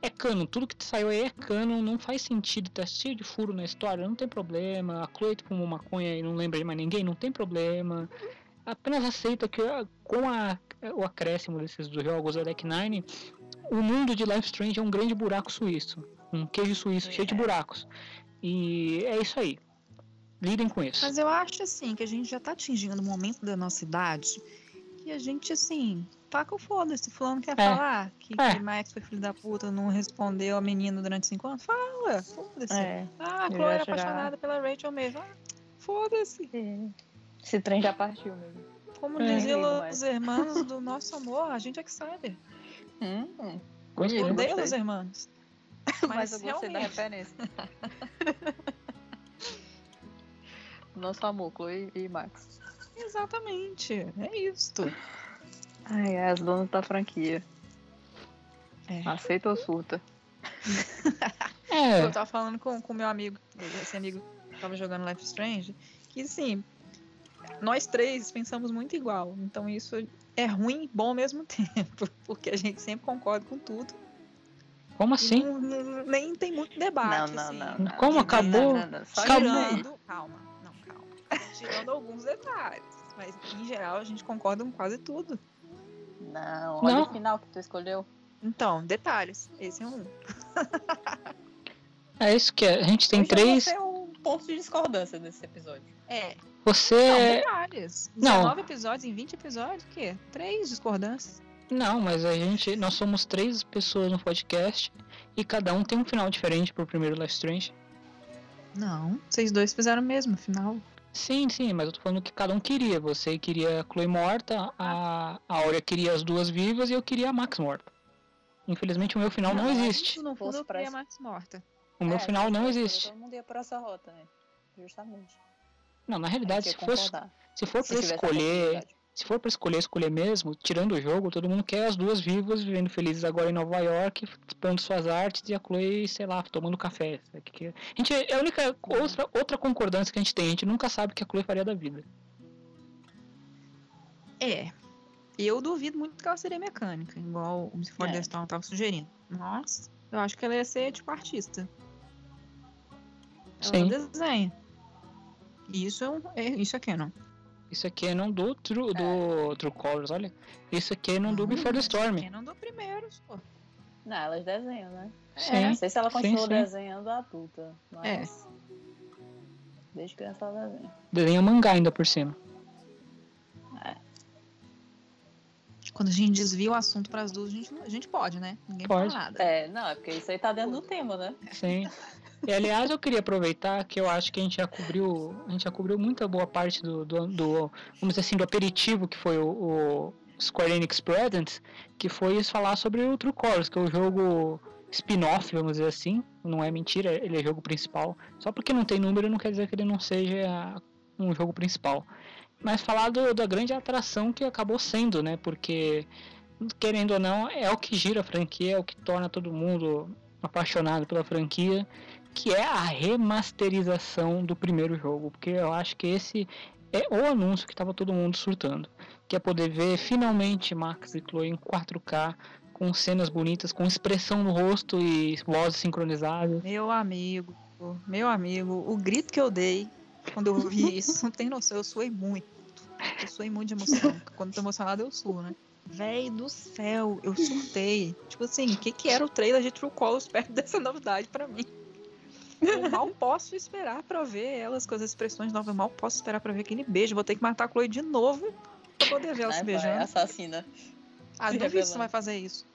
Speaker 1: é canon, tudo que saiu aí é canon, não faz sentido, tá cheio de furo na história, não tem problema. A Chloe fumou maconha e não lembra de mais ninguém, não tem problema. Apenas aceita que ah, com a, o acréscimo desses dos jogos da Deck Nine, o mundo de Life Strange é um grande buraco suíço. Um queijo suíço cheio de
Speaker 3: É.
Speaker 1: buracos. E é isso aí. Lidem com isso.
Speaker 2: Mas eu acho assim que a gente já tá atingindo o momento da nossa idade que a gente, assim, taca o foda-se. Fulano quer
Speaker 1: É.
Speaker 2: falar que,
Speaker 1: É.
Speaker 2: que Max foi filho da puta, não respondeu a menina durante cinco anos. Fala, foda-se.
Speaker 3: É.
Speaker 2: Ah, a Chloe era
Speaker 3: já-
Speaker 2: apaixonada pela Rachel mesmo. Ah, foda-se.
Speaker 3: Esse trem já partiu mesmo.
Speaker 2: Como
Speaker 1: É.
Speaker 2: dizia
Speaker 3: Ligo
Speaker 2: os irmãos do nosso amor, a gente é que sabe.
Speaker 3: Hum,
Speaker 1: Gostei.
Speaker 3: Eu gostei.
Speaker 2: os irmãos.
Speaker 3: mas eu gostei da
Speaker 2: realmente-
Speaker 3: referência. Nosso amor, Chloe e Max.
Speaker 2: Exatamente. É isso.
Speaker 3: Ai, as donas da franquia.
Speaker 2: É.
Speaker 3: Aceita ou surta?
Speaker 1: É,
Speaker 2: Eu tava falando com o meu amigo, esse amigo que tava jogando Life Strange, que assim, nós três pensamos muito igual. Então isso é ruim e bom ao mesmo tempo. Porque a gente sempre concorda com tudo.
Speaker 1: como assim?
Speaker 2: não- não- nem tem muito debate.
Speaker 3: não, não,
Speaker 2: assim.
Speaker 3: não, não.
Speaker 1: Como
Speaker 3: Não,
Speaker 1: acabou?
Speaker 3: Não, não, não. Só
Speaker 1: Acabou.
Speaker 2: Calma, não, calma. Tirando alguns detalhes. Mas em geral a gente concorda com quase tudo.
Speaker 3: Não, olha
Speaker 1: Não.
Speaker 3: o final que tu escolheu.
Speaker 2: Então, detalhes. Esse é um.
Speaker 1: É isso que é. A gente tem três.
Speaker 3: Ter um ponto de discordância nesse episódio.
Speaker 2: É. Não,
Speaker 1: Você.
Speaker 2: detalhes.
Speaker 1: Não.
Speaker 2: 19 episódios em 20 episódios, o quê? Três discordâncias.
Speaker 1: Não, mas a gente. Nós somos três pessoas no podcast. E cada um tem um final diferente pro primeiro Life Strange.
Speaker 2: Não, vocês dois fizeram o mesmo final.
Speaker 1: Sim, sim, mas eu tô falando que cada um queria. Você queria a Chloe morta, a, a Aurea queria as duas vivas e eu queria a Max morta. Infelizmente o meu final não,
Speaker 3: Não,
Speaker 1: existe.
Speaker 2: No fundo,
Speaker 3: Fosse
Speaker 2: eu queria
Speaker 3: essa-
Speaker 2: Max morta.
Speaker 1: O meu
Speaker 3: É,
Speaker 1: final
Speaker 3: se
Speaker 1: não existe.
Speaker 3: Todo mundo ia por essa rota, né? Justamente.
Speaker 1: Não, na realidade, se fosse, se for
Speaker 3: Se
Speaker 1: pra escolher, se for pra escolher, escolher mesmo, tirando o jogo, todo mundo quer as duas vivas vivendo felizes agora em Nova York, expondo suas artes e a Chloe, sei lá, tomando café. que que- A gente é a única outra, outra concordância que a gente tem, a gente nunca sabe o que a Chloe faria da vida.
Speaker 2: É. Eu duvido muito que ela seria mecânica, igual o Before
Speaker 3: É.
Speaker 2: the Storm tava sugerindo. Nossa, eu acho que ela ia ser tipo artista. Ela
Speaker 1: Sim.
Speaker 2: desenha. E isso é, um, é isso é canon.
Speaker 1: Isso aqui é não do True, do True Colors, olha. Isso aqui é não do Before the Storm.
Speaker 2: Canon do primeiro, pô.
Speaker 3: Não, elas desenham, né?
Speaker 1: Sim.
Speaker 3: Não sei se ela
Speaker 1: sim,
Speaker 3: continuou
Speaker 1: sim.
Speaker 3: desenhando adulta, mas. Desde criança ela desenha.
Speaker 1: Desenha mangá ainda por cima.
Speaker 2: Quando a gente desvia o assunto para as duas, a gente, a gente pode, né? Ninguém
Speaker 1: Pode.
Speaker 2: fala nada.
Speaker 3: É, não, é porque isso aí tá dentro do tema, né?
Speaker 1: Sim. E aliás, eu queria aproveitar que eu acho que a gente já cobriu, a gente já cobriu muita boa parte do, do, do vamos dizer assim, do aperitivo que foi o, o Square Enix Presents, que foi falar sobre o True Colors, que é o jogo spin-off, vamos dizer assim. Não é mentira, ele é jogo principal. Só porque não tem número não quer dizer que ele não seja um jogo principal. Mas falar do, da grande atração que acabou sendo, né? Porque, querendo ou não, é o que gira a franquia, é o que torna todo mundo apaixonado pela franquia, que é a remasterização do primeiro jogo. Porque eu acho que esse é o anúncio que estava todo mundo surtando. Que é poder ver finalmente Max e Chloe em 4K, com cenas bonitas, com expressão no rosto e vozes sincronizadas.
Speaker 2: Meu amigo, meu amigo, o grito que eu dei quando eu vi isso, não tem noção, eu suei muito. Eu suei muito de emoção. Quando tô emocionado, eu suo, né? Véi do céu, eu surtei. Tipo assim, o que, que era o trailer de True Colors perto dessa novidade pra mim? Eu mal posso esperar pra ver elas com as expressões novas. Eu mal posso esperar pra ver aquele beijo. Vou ter que matar a Chloe de novo pra poder ver ela se beijando.
Speaker 3: assassina.
Speaker 2: Ah,
Speaker 3: se
Speaker 2: duvido que você vai fazer isso.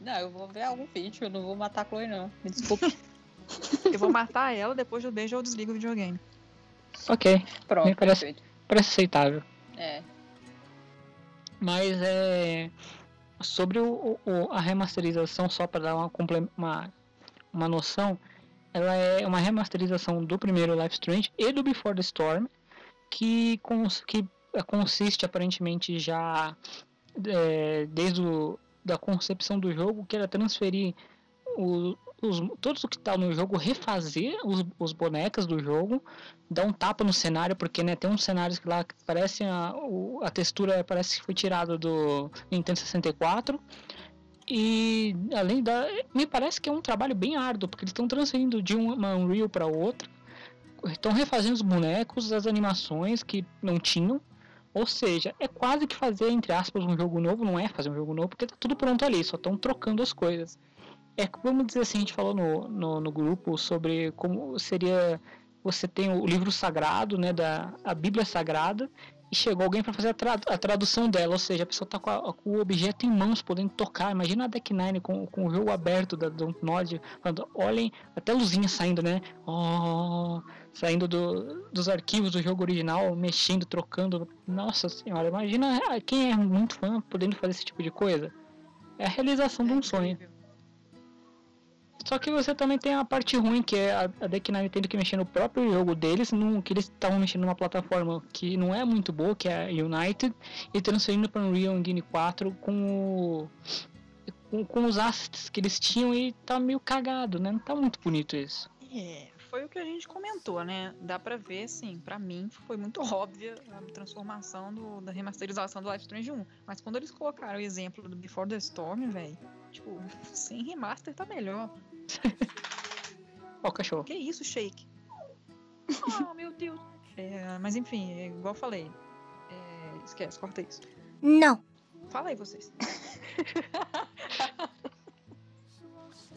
Speaker 3: Não, eu vou ver algum vídeo, eu não vou matar a Chloe, não. Me desculpe.
Speaker 2: Eu vou matar ela, depois do beijo eu desligo o videogame.
Speaker 1: Ok,
Speaker 3: Pronto,
Speaker 1: Me parece-
Speaker 3: perfeito.
Speaker 1: parece aceitável.
Speaker 3: É.
Speaker 1: Mas é. Sobre o, o- a remasterização, só para dar uma, uma, uma noção, ela é uma remasterização do primeiro Life Strange e do Before the Storm, que, cons, que eh, consiste aparentemente já é, desde o, da concepção do jogo, que era transferir o, os, todos o que está no jogo, refazer os, os bonecas do jogo, dar um tapa no cenário, porque né, tem uns cenários que lá parecem a, a textura parece que foi tirada do Nintendo 64. E além da. Me parece que é um trabalho bem árduo, porque eles estão transferindo de uma Unreal para outra. Estão refazendo os bonecos, as animações que não tinham. Ou seja, é quase que fazer, entre aspas, um jogo novo. Não é fazer um jogo novo, porque tá tudo pronto ali, só estão trocando as coisas. É, vamos dizer assim, a gente falou no, no, no grupo sobre como seria você tem o livro sagrado, né, da a Bíblia Sagrada, e chegou alguém para fazer a, a tradução dela, ou seja, a pessoa tá com, com o objeto em mãos, podendo tocar. Imagina a Deck Nine com, com o jogo aberto da Dontnod, falando, olhem, até luzinha saindo, né? Oh, saindo do, dos arquivos do jogo original, mexendo, trocando. Nossa senhora, imagina ah, quem é muito fã podendo fazer esse tipo de coisa. É a realização de um sonho. Só que você também tem a parte ruim, que é a, a Deck Nine tendo que mexer no próprio jogo deles, num, que eles estavam mexendo numa plataforma que não é muito boa, que é a United, e transferindo para Unreal Engine 4 com, com, com os assets que eles tinham e tá meio cagado, né? Não tá muito bonito isso.
Speaker 2: É, foi o que a gente comentou, né? Dá pra ver, assim, pra mim foi muito óbvia a transformação do- da remasterização do Life Strange 1. Mas quando eles colocaram o exemplo do Before the Storm, velho, tipo, sem remaster tá melhor.
Speaker 1: Ó o cachorro.
Speaker 2: Que isso, Shake? Oh, meu Deus. É, mas enfim, é igual eu falei. É, esquece, corta isso.
Speaker 4: Não.
Speaker 2: Fala aí vocês.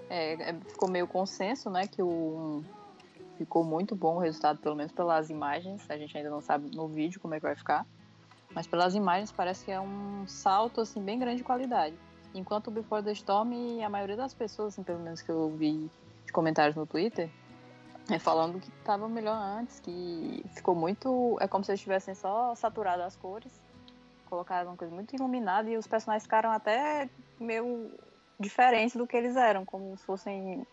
Speaker 3: É, é, ficou meio consenso, né, que o ficou muito bom o resultado, pelo menos pelas imagens. A gente ainda não sabe no vídeo como é que vai ficar, mas pelas imagens parece que é um salto assim bem grande de qualidade. Enquanto o Before the Storm, a maioria das pessoas, assim, pelo menos que eu vi de comentários no Twitter, é falando que estava melhor antes, que ficou muito, é como se eles tivessem só saturado as cores, colocaram uma coisa muito iluminada e os personagens ficaram até meio diferentes do que eles eram, como se fossem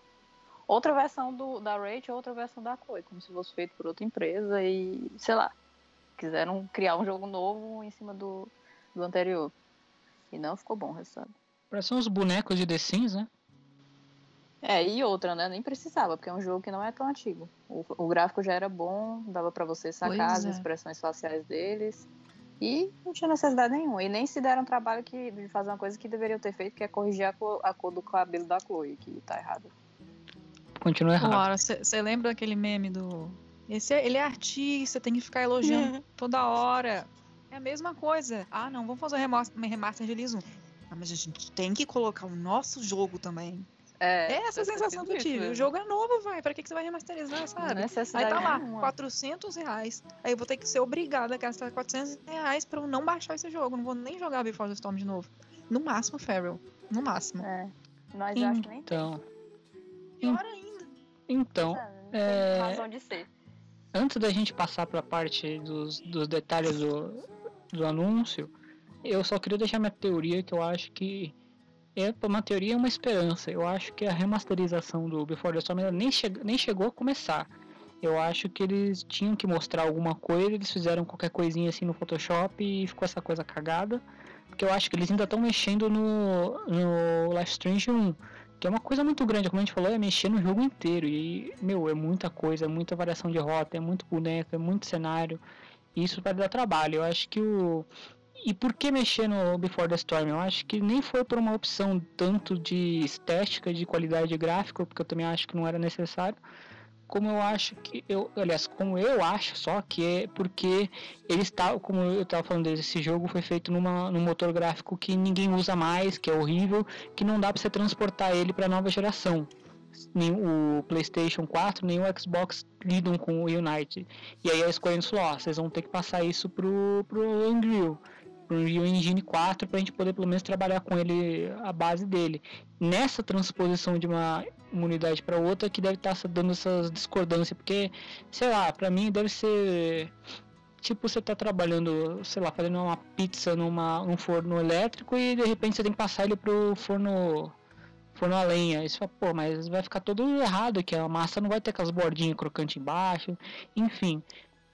Speaker 3: outra versão do, da Rachel, outra versão da Chloe, como se fosse feito por outra empresa e, sei lá, quiseram criar um jogo novo em cima do, do anterior. E não ficou bom o resultado.
Speaker 1: Parecem uns bonecos de The Sims, né?
Speaker 3: É, e outra, né? Nem precisava, porque é um jogo que não é tão antigo. O, o gráfico já era bom, dava pra você sacar
Speaker 2: Pois
Speaker 3: as
Speaker 2: é.
Speaker 3: expressões faciais deles. E não tinha necessidade nenhuma. E nem se deram trabalho que, de fazer uma coisa que deveriam ter feito, que é corrigir a cor, a cor do cabelo da Chloe, que tá errado.
Speaker 1: Continua errado.
Speaker 2: Laura, você lembra daquele meme do. Esse é- ele é artista, tem que ficar elogiando toda hora. É a mesma coisa. Ah, não, vamos fazer um remaster, um remaster de Liz 1. Ah, mas a gente tem que colocar o nosso jogo também.
Speaker 3: É,
Speaker 2: É essa sensação que eu tive. O
Speaker 3: mesmo.
Speaker 2: jogo é novo, vai. Pra que, que você vai remasterizar, sabe? Aí
Speaker 3: Necessidade
Speaker 2: tá lá,
Speaker 3: nenhuma.
Speaker 2: 400 reais. Aí eu vou ter que ser obrigada a gastar 400 reais pra eu não baixar esse jogo. Não vou nem jogar Before the Storm de novo. No máximo, Feral. No máximo.
Speaker 3: É. Mas eu acho que nem tem.
Speaker 1: Então,
Speaker 2: Pior ainda.
Speaker 1: então,
Speaker 3: É, não tem
Speaker 1: é,
Speaker 3: razão de ser.
Speaker 1: antes da gente passar para a parte dos, dos detalhes do, do anúncio, eu só queria deixar minha teoria que eu acho que é uma teoria e uma esperança. Eu acho que a remasterização do Before the Storm nem, che nem chegou a começar. Eu acho que eles tinham que mostrar alguma coisa, eles fizeram qualquer coisinha assim no Photoshop e ficou essa coisa cagada. Porque eu acho que eles ainda estão mexendo no, no Life Strange 1, que é uma coisa muito grande, como a gente falou, é mexer no jogo inteiro. E, meu, é muita coisa, é muita variação de rota, é muito boneco, é muito cenário. E isso vai dar trabalho. Eu acho que o. E por que mexer no Before the Storm? Eu acho que nem foi por uma opção tanto de estética, de qualidade gráfica, porque eu também acho que não era necessário. Como eu acho que. Eu, aliás, como eu acho só que é porque ele está, como eu estava falando desse jogo, foi feito numa, num motor gráfico que ninguém usa mais, que é horrível, que não dá para você transportar ele para nova geração. Nem o PlayStation 4, nem o Xbox lidam com o Unite. E aí a Square Enix falou: ó, vocês vão ter que passar isso pro, pro Unreal, pro Unreal Engine 4, pra gente poder pelo menos trabalhar com ele, a base dele. Nessa transposição de uma, uma unidade para outra, que deve estar dando essas discordâncias, porque, sei lá, pra mim deve ser. Tipo, você tá trabalhando, sei lá, fazendo uma pizza numa, num forno elétrico e de repente você tem que passar ele pro forno forno a lenha. Fala, pô, mas vai ficar todo errado aqui, a massa não vai ter aquelas bordinhas crocantes embaixo. Enfim,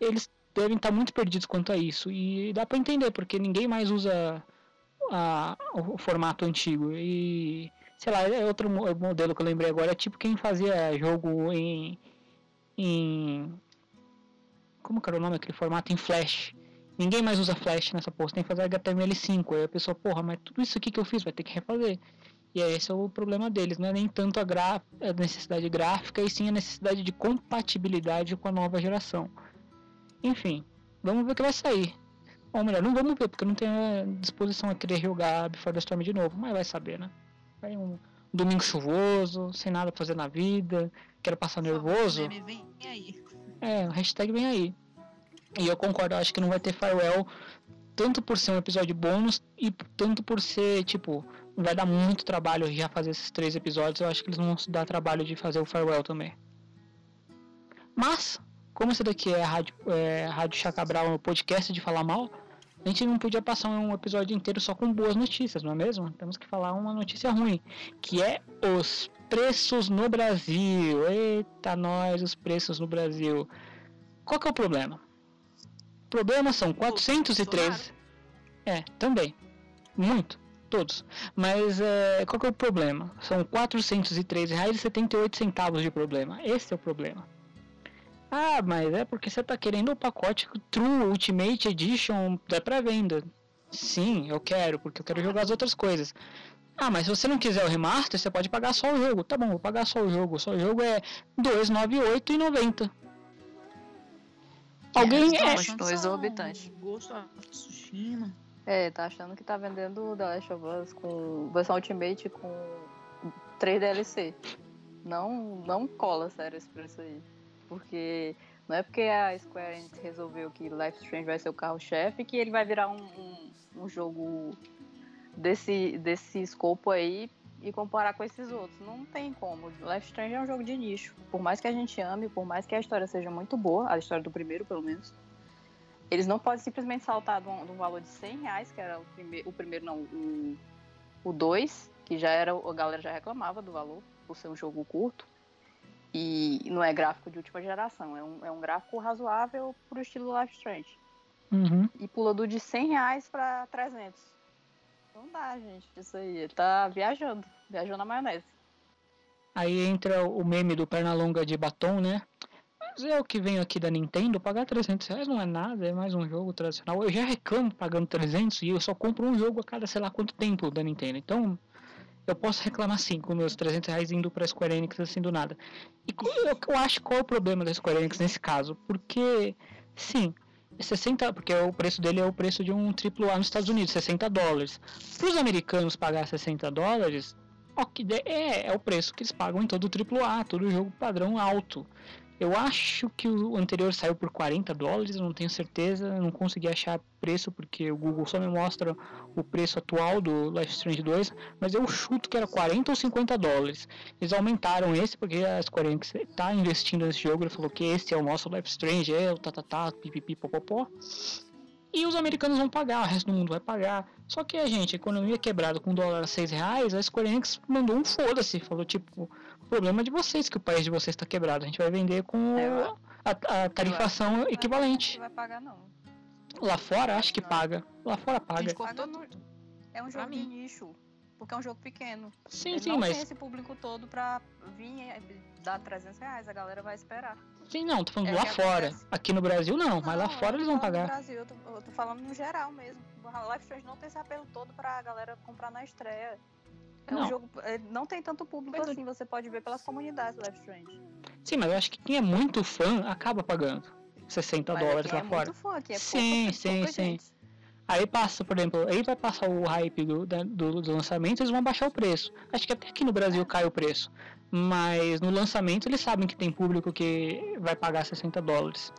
Speaker 1: eles devem estar muito perdidos quanto a isso. E dá pra entender, porque ninguém mais usa a- o formato antigo. E, sei lá, é outro mo- modelo que eu lembrei agora, é tipo quem fazia jogo em. em como que era o nome daquele formato? Em Flash. Ninguém mais usa Flash nessa porra, tem que fazer HTML5. Aí a pessoa, porra, mas tudo isso aqui que eu fiz vai ter que refazer. E é esse é o problema deles, não é nem tanto a, a necessidade gráfica, e sim a necessidade de compatibilidade com a nova geração. Enfim, vamos ver o que vai sair. Ou melhor, não vamos ver, porque eu não tenho eh, disposição a querer jogar Before the Storm de novo, mas vai saber, né? Vai um domingo chuvoso, sem nada pra fazer na vida, quero passar nervoso.
Speaker 2: Meme, Vem aí.
Speaker 1: É, hashtag vem aí. E eu concordo, acho que não vai ter Farewell tanto por ser um episódio bônus e tanto por ser, tipo, vai dar muito trabalho já fazer esses três episódios. Eu acho que eles vão se dar trabalho de fazer o Farewell também. Mas, como esse daqui é a Rádio, é, Rádio Chacabral, um podcast de falar mal, a gente não podia passar um episódio inteiro só com boas notícias, não é mesmo? Temos que falar uma notícia ruim, que é os preços no Brasil. Eita, nós, os preços no Brasil. Qual que é o problema? O problema são 413. É, também. Muito. Todos. Mas é, qual que é o problema? São R$ 403,78 de problema. Esse é o problema. Ah, mas é porque você tá querendo o pacote True Ultimate Edition da pré-venda. Sim, eu quero, porque eu quero jogar as outras coisas. Ah, mas se você não quiser o remaster, você pode pagar só o jogo. Tá bom, vou pagar só o jogo. Só o jogo é R$ 298,90. Alguém
Speaker 3: É,
Speaker 1: é.
Speaker 3: Continua exorbitante.
Speaker 2: Gosto of Tsushima.
Speaker 3: É, tá achando que tá vendendo The Last of Us com versão Ultimate com 3 DLC. Não, não cola, sério, esse preço aí. Porque não é porque a Square Enix resolveu que Life Strange vai ser o carro-chefe que ele vai virar um, um, um jogo desse, desse escopo aí e comparar com esses outros. Não tem como. Life Strange é um jogo de nicho. Por mais que a gente ame, por mais que a história seja muito boa, a história do primeiro, pelo menos, eles não podem simplesmente saltar de um, de um valor de 100 reais, que era o, prime o primeiro, não, o, o 2, que já era, a galera já reclamava do valor, por ser um jogo curto. E não é gráfico de última geração, é um, é um gráfico razoável pro estilo Life Strange.
Speaker 1: Uhum.
Speaker 3: E pula do de 100 reais pra 300. Não dá, gente, isso aí. Ele tá viajando, viajando na maionese.
Speaker 1: Aí entra o meme do Pernalonga de batom, né? Mas eu que venho aqui da Nintendo, pagar 300 reais não é nada, é mais um jogo tradicional. Eu já reclamo pagando 300 e eu só compro um jogo a cada sei lá quanto tempo da Nintendo. Então, eu posso reclamar sim com meus 300 reais indo pra Square Enix assim do nada. E eu, eu acho qual é o problema da Square Enix nesse caso? Porque, sim, 60, porque o preço dele é o preço de um AAA nos Estados Unidos, 60 dólares. Para os americanos pagar 60 dólares, Ok, é, é o preço que eles pagam em todo o AAA, todo jogo padrão alto. Eu acho que o anterior saiu por 40 dólares, não tenho certeza, não consegui achar preço porque o Google só me mostra o preço atual do Life Strange 2, mas eu chuto que era 40 ou 50 dólares. Eles aumentaram esse porque a Square Enix está investindo nesse jogo, ele falou que esse é o nosso Life Strange, é o tatatá, pipipi, popopó. E os americanos vão pagar, o resto do mundo vai pagar. Só que a gente, economia quebrada com dólar a 6 reais, a Square Enix mandou um foda-se. Falou tipo, problema é de vocês que o país de vocês está quebrado. A gente vai vender com
Speaker 3: Eu-
Speaker 1: a, a tarifação
Speaker 3: Não
Speaker 1: equivalente.
Speaker 3: vai pagar, não.
Speaker 1: Lá fora acho que paga. Lá fora paga.
Speaker 3: Paga
Speaker 2: tudo.
Speaker 3: É um jogo de nicho. Porque é um jogo pequeno.
Speaker 1: Sim,
Speaker 3: Ele
Speaker 1: sim,
Speaker 3: não tem
Speaker 1: mas.
Speaker 3: esse público todo pra vir e dar 300 reais. A galera vai esperar.
Speaker 1: Sim, não, tô falando
Speaker 3: É
Speaker 1: lá fora.
Speaker 3: acontece.
Speaker 1: Aqui no Brasil não, mas lá
Speaker 3: Não,
Speaker 1: fora eles vão pagar.
Speaker 3: No Brasil, eu tô, eu tô falando no geral mesmo. O Life Strange não tem esse apelo todo pra galera comprar na estreia. É
Speaker 1: Não.
Speaker 3: um jogo. é, não tem tanto público
Speaker 2: Mas
Speaker 3: assim, você pode ver pelas comunidades Strange.
Speaker 1: Sim, mas eu acho que quem é muito fã acaba pagando 60
Speaker 3: Mas
Speaker 1: dólares lá
Speaker 3: é
Speaker 1: fora.
Speaker 3: muito fã, aqui é
Speaker 1: Sim,
Speaker 3: pouca,
Speaker 1: sim,
Speaker 3: pouca
Speaker 1: sim.
Speaker 3: gente.
Speaker 1: Aí passa, por exemplo, aí vai passar o hype do, do, do lançamento, eles vão baixar o preço. Acho que até aqui no Brasil cai o preço. Mas no lançamento eles sabem que tem público que vai pagar 60 dólares.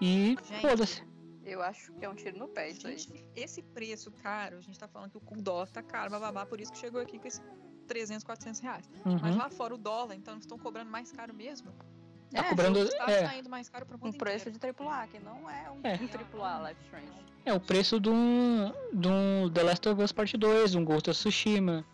Speaker 1: E foda-se.
Speaker 3: Eu acho que é um tiro no pé isso aí.
Speaker 2: Gente, esse preço caro, a gente tá falando que o dólar tá caro, bababá, por isso que chegou aqui com esse 300, 400 reais. Mas
Speaker 1: Uhum.
Speaker 2: lá fora o dólar, então eles estão cobrando mais caro mesmo.
Speaker 1: Tá
Speaker 3: É,
Speaker 1: cobrando.
Speaker 2: Está
Speaker 1: É,
Speaker 2: saindo mais caro pro
Speaker 3: Um
Speaker 2: mundo
Speaker 3: preço
Speaker 2: inteiro.
Speaker 3: de AAA, que não é um,
Speaker 1: É.
Speaker 3: um AAA Life Strange.
Speaker 1: é o preço de um, de um The Last of Us Part 2, um Ghost of Tsushima,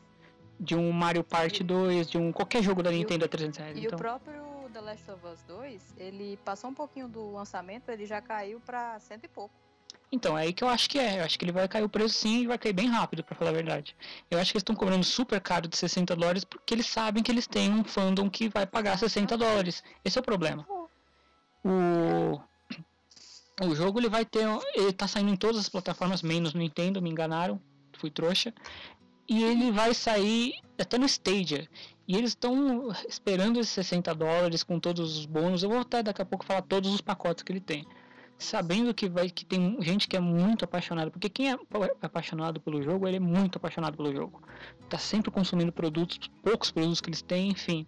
Speaker 1: de um Mario Part 2, de um qualquer jogo da
Speaker 3: E o-
Speaker 1: Nintendo a 300 reais.
Speaker 3: E
Speaker 1: Então.
Speaker 3: o próprio Last of Us 2, ele passou um pouquinho do lançamento, ele já caiu pra cento e pouco.
Speaker 1: Então, é aí que eu acho que é. Eu acho que ele vai cair o preço sim e vai cair bem rápido, pra falar a verdade. Eu acho que eles estão cobrando super caro de 60 dólares porque eles sabem que eles têm um fandom que vai pagar 60 dólares. Esse é o problema. O, o jogo ele vai ter. Ele tá saindo em todas as plataformas, menos no Nintendo, me enganaram. Fui trouxa. E ele vai sair até no Stadia. E eles estão esperando esses 60 dólares com todos os bônus. Eu vou até daqui a pouco falar todos os pacotes que ele tem sabendo que vai que tem gente que é muito apaixonada, porque quem é pa- apaixonado pelo jogo, ele é muito apaixonado pelo jogo. Tá sempre consumindo produtos, poucos produtos que eles têm, enfim.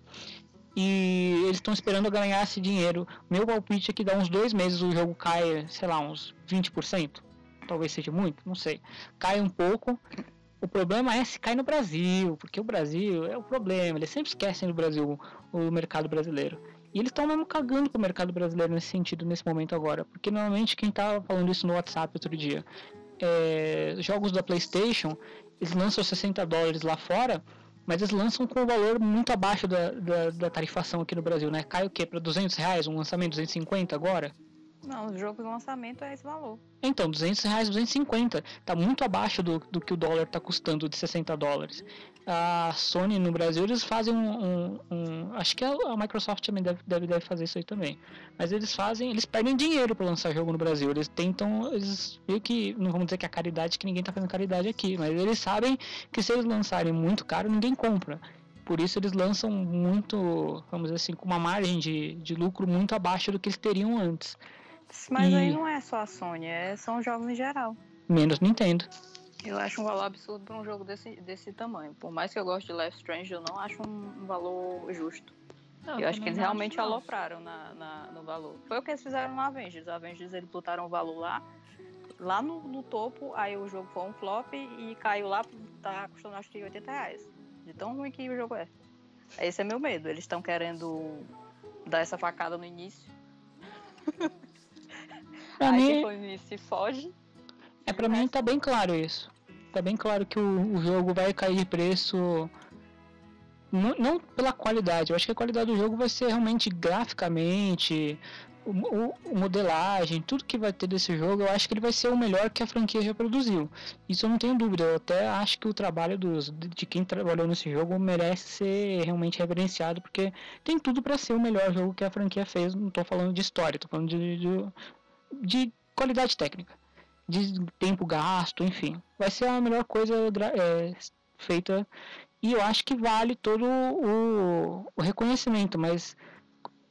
Speaker 1: E eles estão esperando ganhar esse dinheiro. Meu palpite é que dá uns dois meses o jogo cai, sei lá, uns 20%. Talvez seja muito, não sei. Cai um pouco. O problema é se cai no Brasil, porque o Brasil é o problema. Eles sempre esquecem do Brasil, o mercado brasileiro. E eles estão mesmo cagando pro mercado brasileiro nesse sentido, nesse momento agora. Porque normalmente quem tava falando isso no WhatsApp outro dia, é, jogos da PlayStation, eles lançam 60 dólares lá fora, mas eles lançam com um valor muito abaixo da, da, da tarifação aqui no Brasil, né? Cai o quê? Para 200 reais? Um lançamento 250 agora?
Speaker 3: Não, o jogo de lançamento é esse valor.
Speaker 1: Então, 200 reais, 250. Tá muito abaixo do, do que o dólar tá custando de 60 dólares. A Sony no Brasil, eles fazem um... um- um- acho que a, Microsoft também deve, deve, deve fazer isso aí também. Mas eles fazem... Eles perdem dinheiro para lançar jogo no Brasil. Eles tentam... Eles meio que... Não vamos dizer que é caridade, que ninguém tá fazendo caridade aqui. Mas eles sabem que se eles lançarem muito caro, ninguém compra. Por isso eles lançam muito... Vamos dizer assim, com uma margem de, de lucro muito abaixo do que eles teriam antes.
Speaker 3: Mas
Speaker 1: E-
Speaker 3: aí não é só a Sony, é, são jogos em geral.
Speaker 1: Menos Nintendo.
Speaker 3: Eu acho um valor absurdo para um jogo desse, desse tamanho. Por mais que eu goste de Life Strange, eu não acho um, valor justo.
Speaker 2: Não,
Speaker 3: eu acho que eles realmente
Speaker 2: não.
Speaker 3: alopraram na, na- no valor. Foi o que eles fizeram no Avengers. O Avengers eles botaram o valor lá, lá no, no topo, aí o jogo foi um flop e caiu lá, tá custando acho que 80 reais. De tão ruim que o jogo é. Esse é meu medo. Eles estão querendo dar essa facada no início.
Speaker 1: Pra
Speaker 3: aí
Speaker 1: mim,
Speaker 3: início se foge.
Speaker 1: É, pra mim tá bem claro isso. Tá bem claro que o, o jogo vai cair de preço. mu- Não pela qualidade, eu acho que a qualidade do jogo vai ser realmente graficamente, o, o- modelagem, tudo que vai ter desse jogo, eu acho que ele vai ser o melhor que a franquia já produziu. Isso eu não tenho dúvida, eu até acho que o trabalho dos, de, quem trabalhou nesse jogo merece ser realmente reverenciado, porque tem tudo pra ser o melhor jogo que a franquia fez. Não tô falando de história, tô falando de, de, de qualidade técnica de tempo gasto, enfim. Vai ser a melhor coisa é, feita e eu acho que vale todo o, o reconhecimento, mas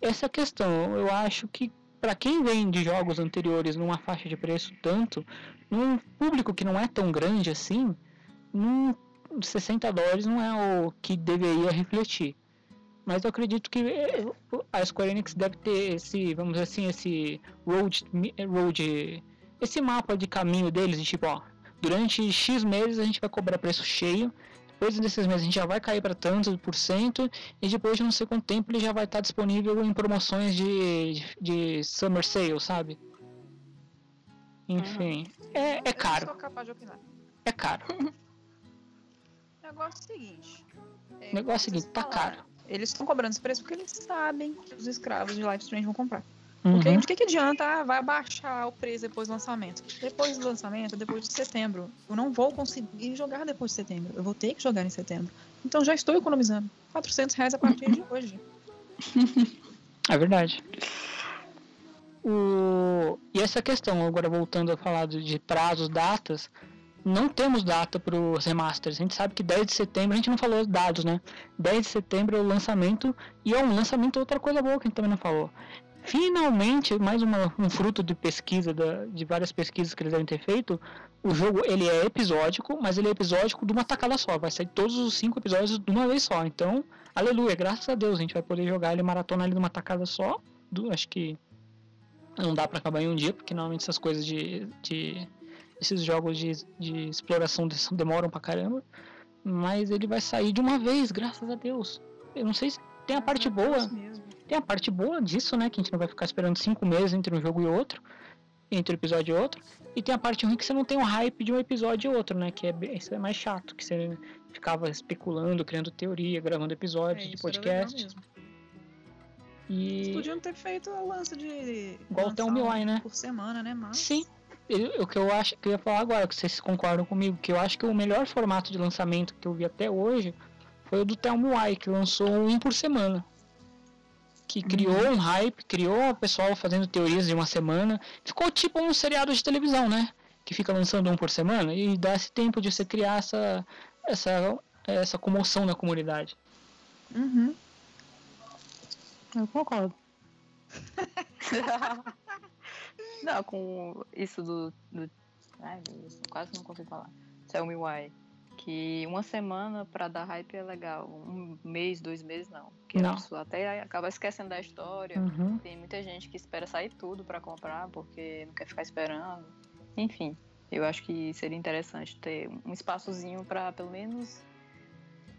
Speaker 1: essa questão, eu acho que para quem vem de jogos anteriores numa faixa de preço tanto, num público que não é tão grande assim, não, 60 dólares não é o que deveria refletir. Mas eu acredito que é, a Square Enix deve ter esse, vamos dizer assim, esse road, road esse mapa de caminho deles, de tipo, ó, durante X meses a gente vai cobrar preço cheio, depois desses meses a gente já vai cair para tanto por cento, e depois de não sei quanto tempo ele já vai estar disponível em promoções de, de Summer Sale, sabe? Enfim, é, é
Speaker 2: Eu
Speaker 1: caro, é caro.
Speaker 2: O negócio é o seguinte.
Speaker 1: O negócio é o seguinte, tá caro.
Speaker 2: Eles estão cobrando esse preço porque eles sabem que os escravos de Life Strange vão comprar.
Speaker 1: Uhum.
Speaker 2: Porque de que, que adianta? Ah, vai baixar o preço depois do lançamento. Depois do lançamento, depois de setembro. Eu não vou conseguir jogar depois de setembro. Eu vou ter que jogar em setembro. Então já estou economizando. 400 reais a partir de hoje.
Speaker 1: É verdade. O... E essa questão, agora voltando a falar de prazos, datas, não temos data para os remasters. A gente sabe que 10 de setembro, a gente não falou os dados, né? 10 de setembro é o lançamento, e é um lançamento outra coisa boa que a gente também não falou. Finalmente, mais uma- um fruto de pesquisa, da- de várias pesquisas que eles devem ter feito, o jogo ele é episódico, mas ele é episódico de uma tacada só. Vai sair todos os cinco episódios de uma vez só. Então, aleluia, graças a Deus, a gente vai poder jogar ele maratona ali numa tacada só. Do, acho que não dá pra acabar em um dia, porque normalmente essas coisas de. de esses jogos de, de exploração de- demoram pra caramba. Mas ele vai sair de uma vez, graças a Deus. Eu não sei se tem a parte boa. Tem a parte boa disso, né? Que a gente não vai ficar esperando cinco meses entre um jogo e outro, entre um episódio e outro. E tem a parte ruim que você não tem o hype de um episódio e outro, né? Que é, isso é mais chato, que você ficava especulando, criando teoria, gravando
Speaker 2: É,
Speaker 1: episódios de
Speaker 2: era legal
Speaker 1: podcast. E
Speaker 2: Eles podiam ter feito o lance de.
Speaker 1: Igual tem o Miwai, né?
Speaker 2: Por semana, né? Mas.
Speaker 1: sim, o que eu acho que eu ia falar agora, que vocês concordam comigo, que eu acho que o melhor formato de lançamento que eu vi até hoje foi o do Thelmo Wai, que lançou um por semana. Que criou um hype, criou o pessoal fazendo teorias de uma semana. Ficou tipo um seriado de televisão, né? Que fica lançando um por semana e dá esse tempo de você criar essa, essa, essa comoção na comunidade.
Speaker 2: Uhum.
Speaker 3: Eu concordo. não, com isso do. do ai, meu Deus, quase não consigo falar. Tell me why. Que uma semana pra dar hype é legal. Um mês, dois meses, não. Porque
Speaker 1: Não.
Speaker 3: a pessoa até acaba esquecendo da história.
Speaker 1: Uhum.
Speaker 3: Tem muita gente que espera sair tudo pra comprar porque não quer ficar esperando. Enfim, eu acho que seria interessante ter um espaçozinho pra pelo menos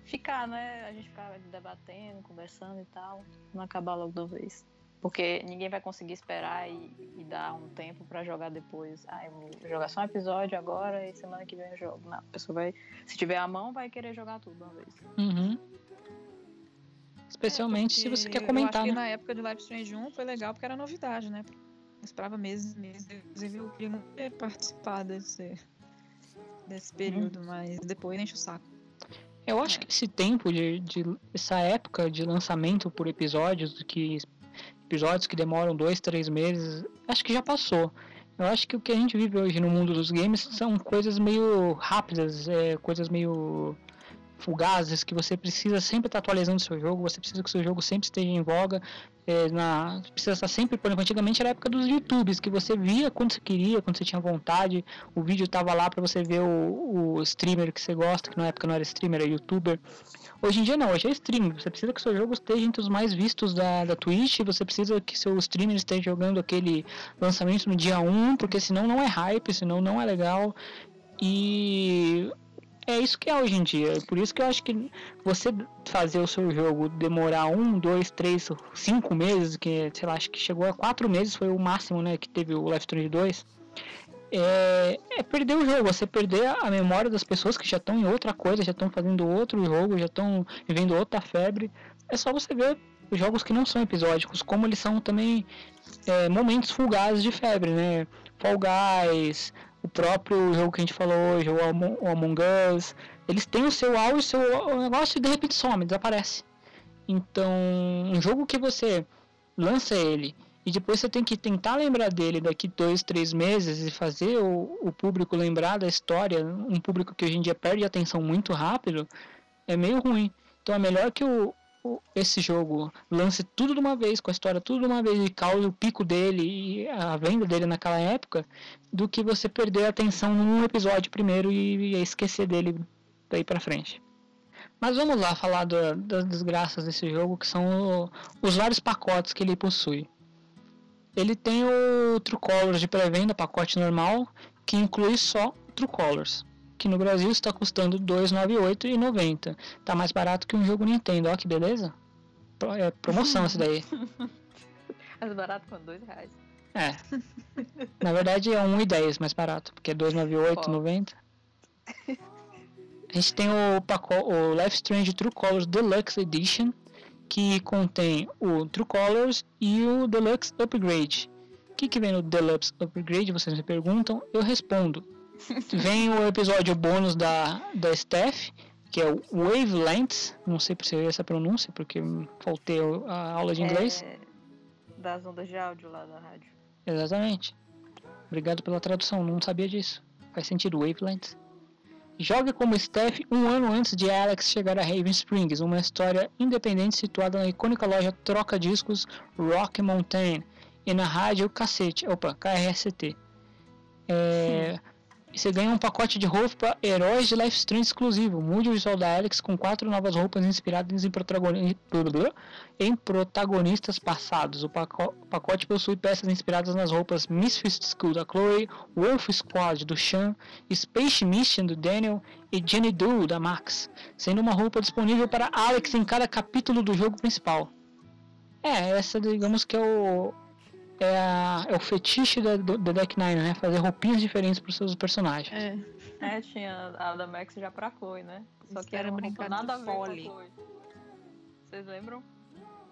Speaker 3: ficar, né? A gente ficar debatendo, conversando e tal. Não acabar logo de uma vez. Porque ninguém vai conseguir esperar e, e dar um tempo pra jogar depois. Ah, eu vou jogar só um episódio agora e semana que vem eu jogo. Não, a pessoa vai. Se tiver a mão, vai querer jogar tudo uma vez.
Speaker 1: Uhum. Especialmente se você quer comentar,
Speaker 2: É, eu acho que
Speaker 1: né?
Speaker 2: na época de Life Strange 1 foi legal porque era novidade, né? Eu esperava meses e meses. Inclusive, eu queria muito ter participado desse, desse período, mas depois enche o saco.
Speaker 1: Eu acho
Speaker 2: É.
Speaker 1: que esse tempo de, de essa época de lançamento por episódios, que episódios que demoram dois, três meses, acho que já passou. Eu acho que o que a gente vive hoje no mundo dos games são coisas meio rápidas, é, coisas meio fugazes, que você precisa sempre estar atualizando o seu jogo, você precisa que o seu jogo sempre esteja em voga, é, na, precisa estar sempre, por exemplo, antigamente era a época dos YouTubes, que você via quando você queria, quando você tinha vontade, o vídeo tava lá para você ver o, o streamer que você gosta, que na época não era streamer, era youtuber. Hoje em dia não, hoje é streaming, você precisa que seu jogo esteja entre os mais vistos da, da Twitch, você precisa que seu streamer esteja jogando aquele lançamento no dia 1, porque senão não é hype, senão não é legal. E é isso que é hoje em dia. Por isso que eu acho que você fazer o seu jogo demorar um, dois, três, cinco meses, que sei lá, acho que chegou a quatro meses, foi o máximo, né, que teve o Strange 2. É, é perder o jogo, você perder a memória das pessoas que já estão em outra coisa, já estão fazendo outro jogo, já estão vivendo outra febre. É só você ver os jogos que não são episódicos, como eles são também é, momentos fugazes de febre, né? Fall Guys, o próprio jogo que a gente falou hoje, o Among, o Among Us, eles têm o seu auge, o seu negócio e de repente some, desaparece. Então, um jogo que você lança ele e depois você tem que tentar lembrar dele daqui dois, três meses e fazer o, o público lembrar da história, um público que hoje em dia perde atenção muito rápido, é meio ruim. Então é melhor que o- esse jogo lance tudo de uma vez, com a história tudo de uma vez e cause o pico dele e a venda dele naquela época, do que você perder a atenção num episódio primeiro e, e esquecer dele daí pra frente. Mas vamos lá falar do- das desgraças desse jogo, que são o- os vários pacotes que ele possui. Ele tem o True Colors de pré-venda, pacote normal, que inclui só True Colors, que no Brasil está custando R$ 298,90. Tá mais barato que um jogo Nintendo, ó que beleza. Pro- É promoção esse daí.
Speaker 3: Mais barato com dois reais.
Speaker 1: É. Na verdade é 1,10 mais barato, porque é 298,90. A gente tem o pacote, o Life Strange True Colors Deluxe Edition, que contém o True Colors e o Deluxe Upgrade. O que, que vem no Deluxe Upgrade? Vocês me perguntam, eu respondo. Vem o episódio bônus da, da Steph, que é o Wavelengths, não sei se é essa pronúncia, porque faltei a aula de inglês.
Speaker 3: É, das ondas de áudio lá da rádio.
Speaker 1: Exatamente. Obrigado pela tradução, não sabia disso. Faz sentido, Wavelengths. Joga como Steph um ano antes de Alex chegar a Raven Springs, uma história independente situada na icônica loja troca-discos Rock Mountain e na rádio Cacete, opa, KRST. É, e você ganha um pacote de roupa Heróis de Life Strange exclusivo. Mude o visual da Alex com quatro novas roupas inspiradas em, protagoni- em protagonistas passados. O paco- pacote possui peças inspiradas nas roupas Misfit School da Chloe, Wolf Squad do Sean, Space Mission do Daniel e Jenny Doe da Max, sendo uma roupa disponível para Alex em cada capítulo do jogo principal. É, essa digamos que é o é, a- é o fetiche da, do, da Deck Nine, né? Fazer roupinhas diferentes para os seus personagens.
Speaker 2: É.
Speaker 3: É, tinha a da Max já pra Chloe, né? Só que
Speaker 2: Era
Speaker 3: era
Speaker 2: de
Speaker 3: nada a ver
Speaker 2: fole.
Speaker 3: com a Chloe. Vocês lembram?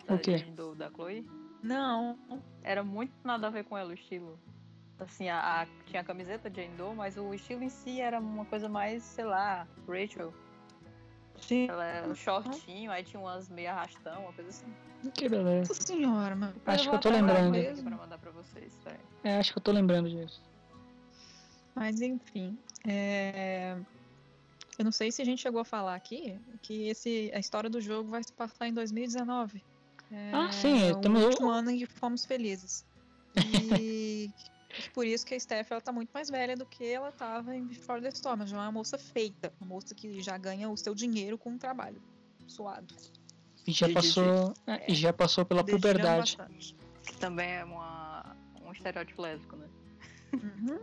Speaker 1: O
Speaker 3: Da
Speaker 1: quê?
Speaker 3: Jane Doe da Chloe?
Speaker 2: Não.
Speaker 3: Era muito nada a ver com ela o estilo. Assim, a, a- tinha a camiseta Jane Doe, mas o estilo em si era uma coisa mais, sei lá, Rachel.
Speaker 2: Gente,
Speaker 3: Ela era um shortinho, aí tinha umas meia arrastão, uma coisa assim.
Speaker 1: Que beleza.
Speaker 2: nossa senhora, mano.
Speaker 1: Acho
Speaker 3: eu
Speaker 1: que eu tô lembrando.
Speaker 3: Pra mandar pra vocês, peraí.
Speaker 1: É, acho que eu tô lembrando disso.
Speaker 2: Mas enfim. é, Eu não sei se a gente chegou a falar aqui que esse... a história do jogo vai se passar em 2019. É
Speaker 1: Ah, sim,
Speaker 2: o
Speaker 1: temos-
Speaker 2: último ano em que fomos felizes. E por isso que a Steph ela tá muito mais velha do que ela tava em Before the Storm. Ela já é uma moça feita, uma moça que já ganha o seu dinheiro com o trabalho suado.
Speaker 1: E já passou, é, e já passou pela
Speaker 2: Desejando
Speaker 1: puberdade.
Speaker 2: bastante.
Speaker 3: Que também é uma, um estereótipo lésbico, né?
Speaker 2: Uhum.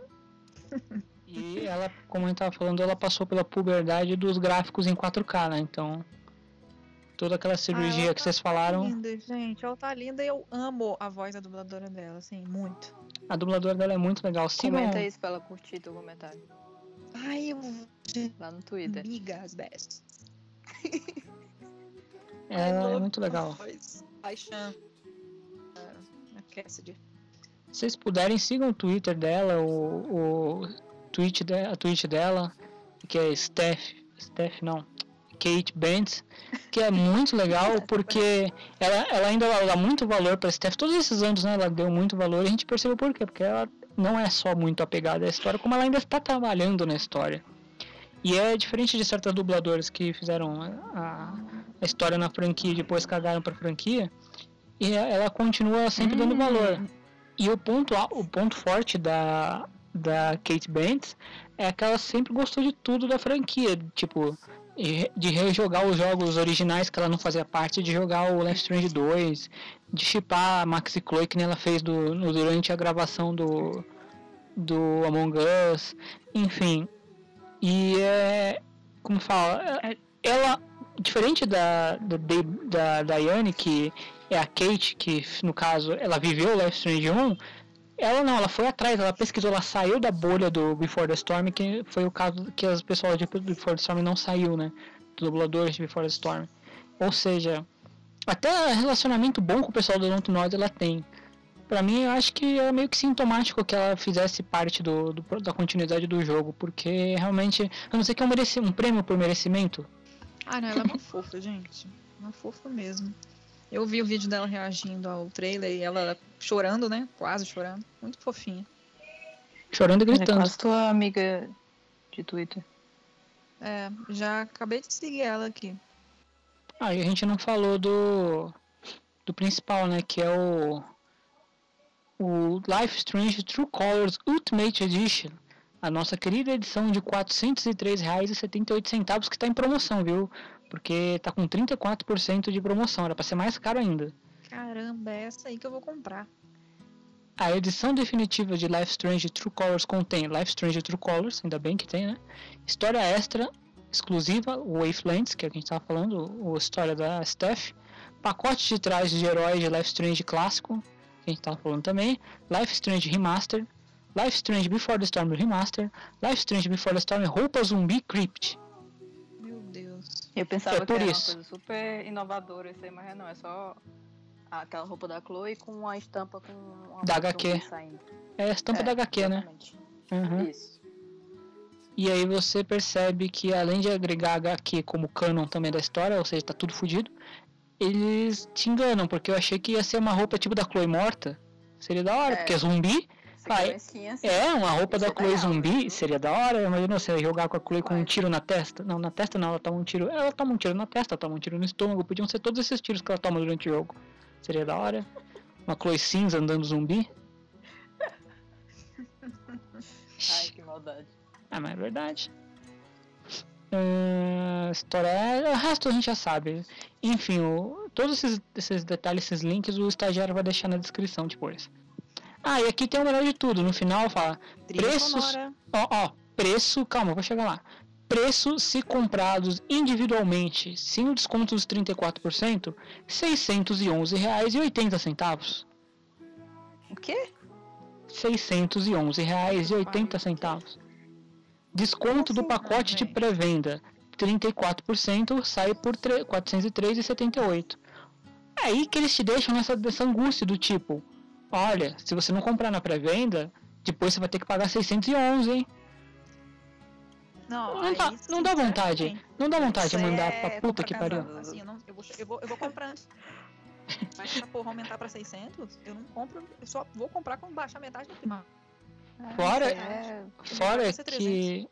Speaker 1: E ela, como a gente tava falando, ela passou pela puberdade dos gráficos em 4K, né? Então, toda aquela cirurgia
Speaker 2: ela
Speaker 1: que vocês falaram,
Speaker 2: Linda, gente. Ela tá linda e eu amo a voz da dubladora dela, assim, muito.
Speaker 1: a dubladora dela é muito legal. Sigam,
Speaker 3: Comenta isso pra ela curtir teu comentário.
Speaker 2: Ai, eu
Speaker 3: Lá no Twitter.
Speaker 2: Amigas best.
Speaker 1: Ela é muito legal.
Speaker 2: Paixão. Cassidy.
Speaker 1: Se vocês puderem, sigam o Twitter dela, o, o tweet de, a tweet dela, que é Steph, Steph não, Kate Bentz, que é muito legal porque ela, ela ainda dá muito valor para Steph. Todos esses anos, né, ela deu muito valor e a gente percebeu por quê, porque ela não é só muito apegada à história, como ela ainda está trabalhando na história. E é diferente de certas dubladoras que fizeram a, a história na franquia e depois cagaram para franquia, e ela continua sempre dando valor. E o ponto, a- o ponto forte da, da Kate Bentz é que ela sempre gostou de tudo da franquia, tipo, de rejogar os jogos originais que ela não fazia parte, de jogar o Life Strange 2, de chipar a Maxi Chloe que ela fez do, no- durante a gravação do, do Among Us, enfim. E é. Como fala? é- Ela, diferente da, da, da, Diane, que é a Kate, que no caso ela viveu o Life Strange 1, ela não, ela foi atrás, ela pesquisou, ela saiu da bolha do Before the Storm, que foi o caso que as pessoas de Before the Storm não saiu, né? Dos dubladores de Before the Storm. Ou seja, até relacionamento bom com o pessoal do Dontnod ela tem. Pra mim, eu acho que é meio que sintomático que ela fizesse parte do, do- da continuidade do jogo, porque realmente, eu não sei que é um, um prêmio por merecimento.
Speaker 2: Ah, não, ela é uma fofa, gente. Uma fofa mesmo. Eu vi o vídeo dela reagindo ao trailer e ela chorando, né? Quase chorando. Muito fofinha.
Speaker 1: Chorando e
Speaker 3: Ela é
Speaker 1: gritando.
Speaker 3: quase tua amiga de Twitter.
Speaker 2: É, já acabei de seguir ela aqui.
Speaker 1: Ah, e a gente não falou do, do principal, né? Que é o, o Life Strange True Colors Ultimate Edition. A nossa querida edição de R$ 403,78 que está em promoção, viu? Porque tá com 34% de promoção, era para ser mais caro ainda.
Speaker 2: Caramba, é essa aí que eu vou comprar.
Speaker 1: A edição definitiva de Life Strange True Colors contém Life Strange True Colors, ainda bem que tem, né? História extra exclusiva, Wastelands, que é o que a gente tava falando, a história da Steph. Pacote de trajes de heróis de Life Strange clássico, que a gente tava falando também. Life Strange Remaster. Life Strange Before the Storm Remaster. Life Strange Before the Storm Roupa Zumbi Crypt.
Speaker 2: Meu Deus.
Speaker 3: Eu pensava
Speaker 1: É
Speaker 3: que
Speaker 1: por
Speaker 3: era
Speaker 1: isso.
Speaker 3: uma coisa super inovadora isso aí, mas não, é só aquela roupa da Chloe com a estampa com uma
Speaker 1: Da HQ.
Speaker 3: saindo.
Speaker 1: É a estampa
Speaker 3: É,
Speaker 1: da HQ, né?
Speaker 3: exatamente.
Speaker 1: Uhum.
Speaker 3: Isso.
Speaker 1: E aí você percebe que além de agregar HQ como canon também da história, ou seja, tá tudo fodido, eles te enganam, porque eu achei que ia ser uma roupa tipo da Chloe morta. Seria da hora,
Speaker 3: É.
Speaker 1: porque é zumbi.
Speaker 3: Assim?
Speaker 1: É, uma roupa da Chloe zumbi
Speaker 3: né?
Speaker 1: seria da hora. Imagina você jogar com a Chloe com um tiro na testa. Não, na testa não, ela toma um tiro. Ela toma um tiro na testa, ela toma um tiro no estômago. Podiam ser todos esses tiros que ela toma durante o jogo. Seria da hora. Uma Chloe cinza andando zumbi.
Speaker 3: Ai, que maldade.
Speaker 1: Ah, mas é verdade. Ahn, história. é- O resto a gente já sabe. Enfim, o- todos esses, esses detalhes, esses links, o estagiário vai deixar na descrição depois. Ah, e aqui tem o melhor de tudo. No final fala.
Speaker 2: Trilha
Speaker 1: Preços-. Ó, ó, preço. Calma, vou chegar lá. Preço se comprados individualmente, sem o desconto dos 34%, R$ 611,80.
Speaker 3: O quê?
Speaker 1: R$ 611,80. Desconto do pacote de pré-venda, 34% sai por tre- 403,78. É aí que eles te deixam nessa, nessa angústia do tipo, olha, se você não comprar na pré-venda, depois você vai ter que pagar 611, hein?
Speaker 2: Não,
Speaker 1: Não dá, não dá vontade. Não dá vontade de mandar
Speaker 3: é
Speaker 1: pra puta que pariu.
Speaker 2: Assim, eu, não, eu, vou, eu, vou, eu vou comprar antes. Mas se essa porra aumentar pra 600, eu não compro. Eu só vou comprar quando baixar metade do prima.
Speaker 1: Fora-
Speaker 3: É,
Speaker 1: Fora que.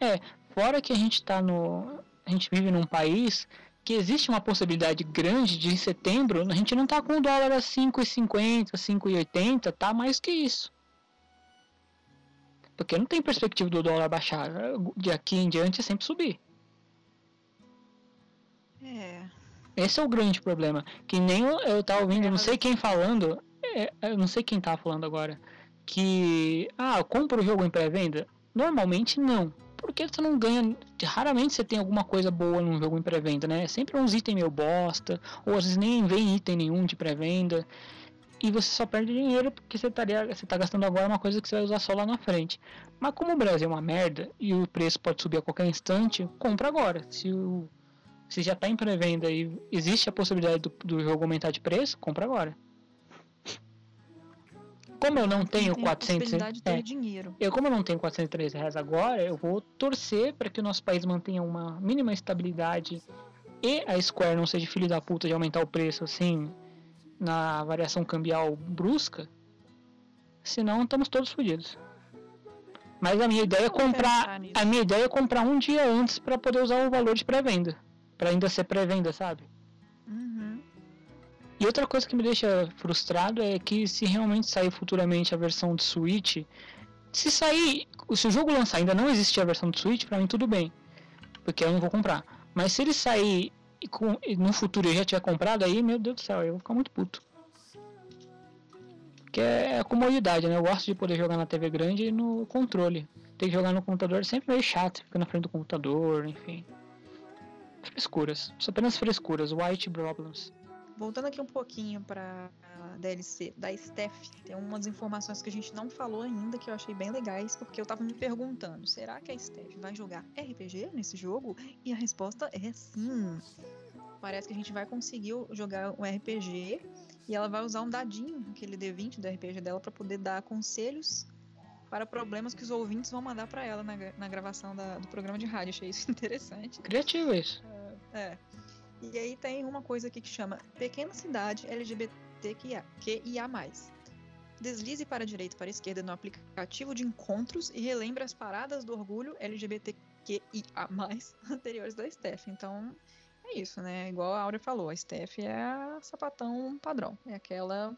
Speaker 1: É, fora que a gente tá no. A gente vive num país que existe uma possibilidade grande de em setembro a gente não tá com o dólar a 5,50, 5,80, tá mais que isso. Porque não tem perspectiva do dólar baixar. De aqui em diante é sempre subir.
Speaker 2: É.
Speaker 1: Esse é o grande problema. Que nem eu, eu tava ouvindo, não sei quem falando, é, eu não sei quem tava falando agora, que, ah, eu compro o jogo em pré-venda? Normalmente não. Porque você não ganha, raramente você tem alguma coisa boa num jogo em pré-venda, né? É Sempre uns itens meio bosta, ou às vezes nem vem item nenhum de pré-venda. E você só perde dinheiro porque você, estaria, você tá gastando agora uma coisa que você vai usar só lá na frente. Mas como o Brasil é uma merda e o preço pode subir a qualquer instante, compra agora. Se o se já está em pré-venda e existe a possibilidade do, do jogo aumentar de preço, compra agora. Como eu não tenho
Speaker 2: Tem a
Speaker 1: 400,
Speaker 2: possibilidade de ter
Speaker 1: é,
Speaker 2: dinheiro.
Speaker 1: eu como eu não tenho 403 reais agora, eu vou torcer para que o nosso país mantenha uma mínima estabilidade e a Square não seja filho da puta de aumentar o preço assim na variação cambial brusca. Senão estamos todos fodidos. Mas a minha ideia é comprar a minha ideia é comprar um dia antes para poder usar o valor de pré-venda. Pra ainda ser pré-venda, sabe? E outra coisa que me deixa frustrado é que se realmente sair futuramente a versão de Switch, se sair, se o jogo lançar ainda não existir a versão de Switch, pra mim tudo bem, porque eu não vou comprar. Mas se ele sair e, com, e no futuro eu já tiver comprado, aí, meu Deus do céu, eu vou ficar muito puto. Porque é a comodidade, né? Eu gosto de poder jogar na TV grande e no controle. Ter que jogar no computador é sempre meio chato, fica na frente do computador, enfim. Frescuras. São apenas frescuras. White problems.
Speaker 2: Voltando aqui um pouquinho pra DLC da Steph, tem umas informações que a gente não falou ainda que eu achei bem legais, porque eu tava me perguntando, será que a Steph vai jogar RPG nesse jogo? E a resposta é sim. Parece que a gente vai conseguir jogar um RPG e ela vai usar um dadinho, aquele D20 do RPG dela, pra poder dar conselhos para problemas que os ouvintes vão mandar pra ela na, na gravação da- do programa de rádio. Achei isso interessante.
Speaker 1: Criativo isso.
Speaker 2: É. E aí tem uma coisa aqui que chama Pequena Cidade LGBTQIA. QIA+. Deslize para a direita e para a esquerda no aplicativo de encontros e relembre as paradas do orgulho LGBTQIA+, anteriores da Steph. Então, é isso, né? Igual a Áurea falou, a Steph é a sapatão padrão. É aquela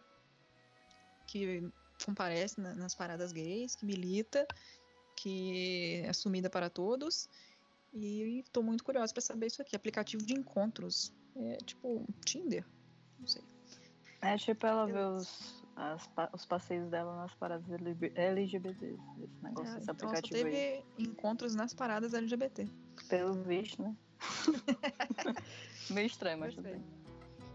Speaker 2: que comparece na- nas paradas gays, que milita, que é sumida para todos. E tô muito curiosa para saber isso aqui. Aplicativo de encontros. É tipo Tinder. Não sei.
Speaker 3: É tipo ela ver os, as os passeios dela nas paradas LB LGBTs. Esse negócio,
Speaker 2: É,
Speaker 3: esse
Speaker 2: então só
Speaker 3: aplicativo aí.
Speaker 2: teve encontros nas paradas LGBT.
Speaker 3: Pelo visto, né? Meio estranho, mas tudo
Speaker 2: Gostei.
Speaker 3: bem.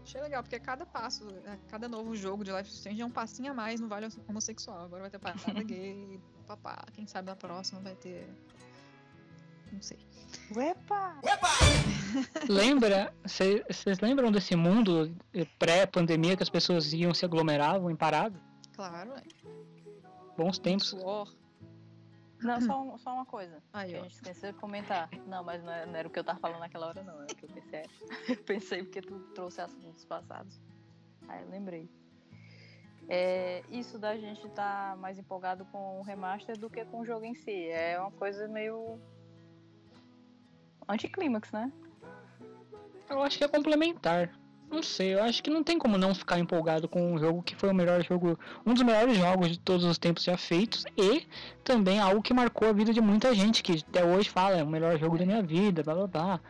Speaker 2: Achei legal, porque cada passo, a cada novo jogo de Life Strange é um passinho a mais no Vale Homossexual. Agora vai ter parada gay, papá. Quem sabe na próxima vai ter. Não sei.
Speaker 3: Uepa!
Speaker 1: Lembra, vocês lembram desse mundo pré-pandemia que as pessoas iam se aglomeravam em parada?
Speaker 2: Claro?
Speaker 1: Bons tempos.
Speaker 2: Suor.
Speaker 3: Não, só, um- só uma coisa.
Speaker 2: Aí,
Speaker 3: Que a gente esqueceu de comentar. Não, mas não era, não era o que eu tava falando naquela hora, não. Era o que eu pensei. Eu pensei porque tu trouxe assuntos passados. Aí eu lembrei. É, isso da gente estar mais empolgado com o remaster do que com o jogo em si. É uma coisa meio. Anticlímax, né?
Speaker 1: Eu acho que é complementar. Não sei, eu acho que não tem como não ficar empolgado com um jogo que foi o melhor jogo, um dos melhores jogos de todos os tempos já feitos e também algo que marcou a vida de muita gente que até hoje fala é o melhor jogo da minha vida, blá blá blá.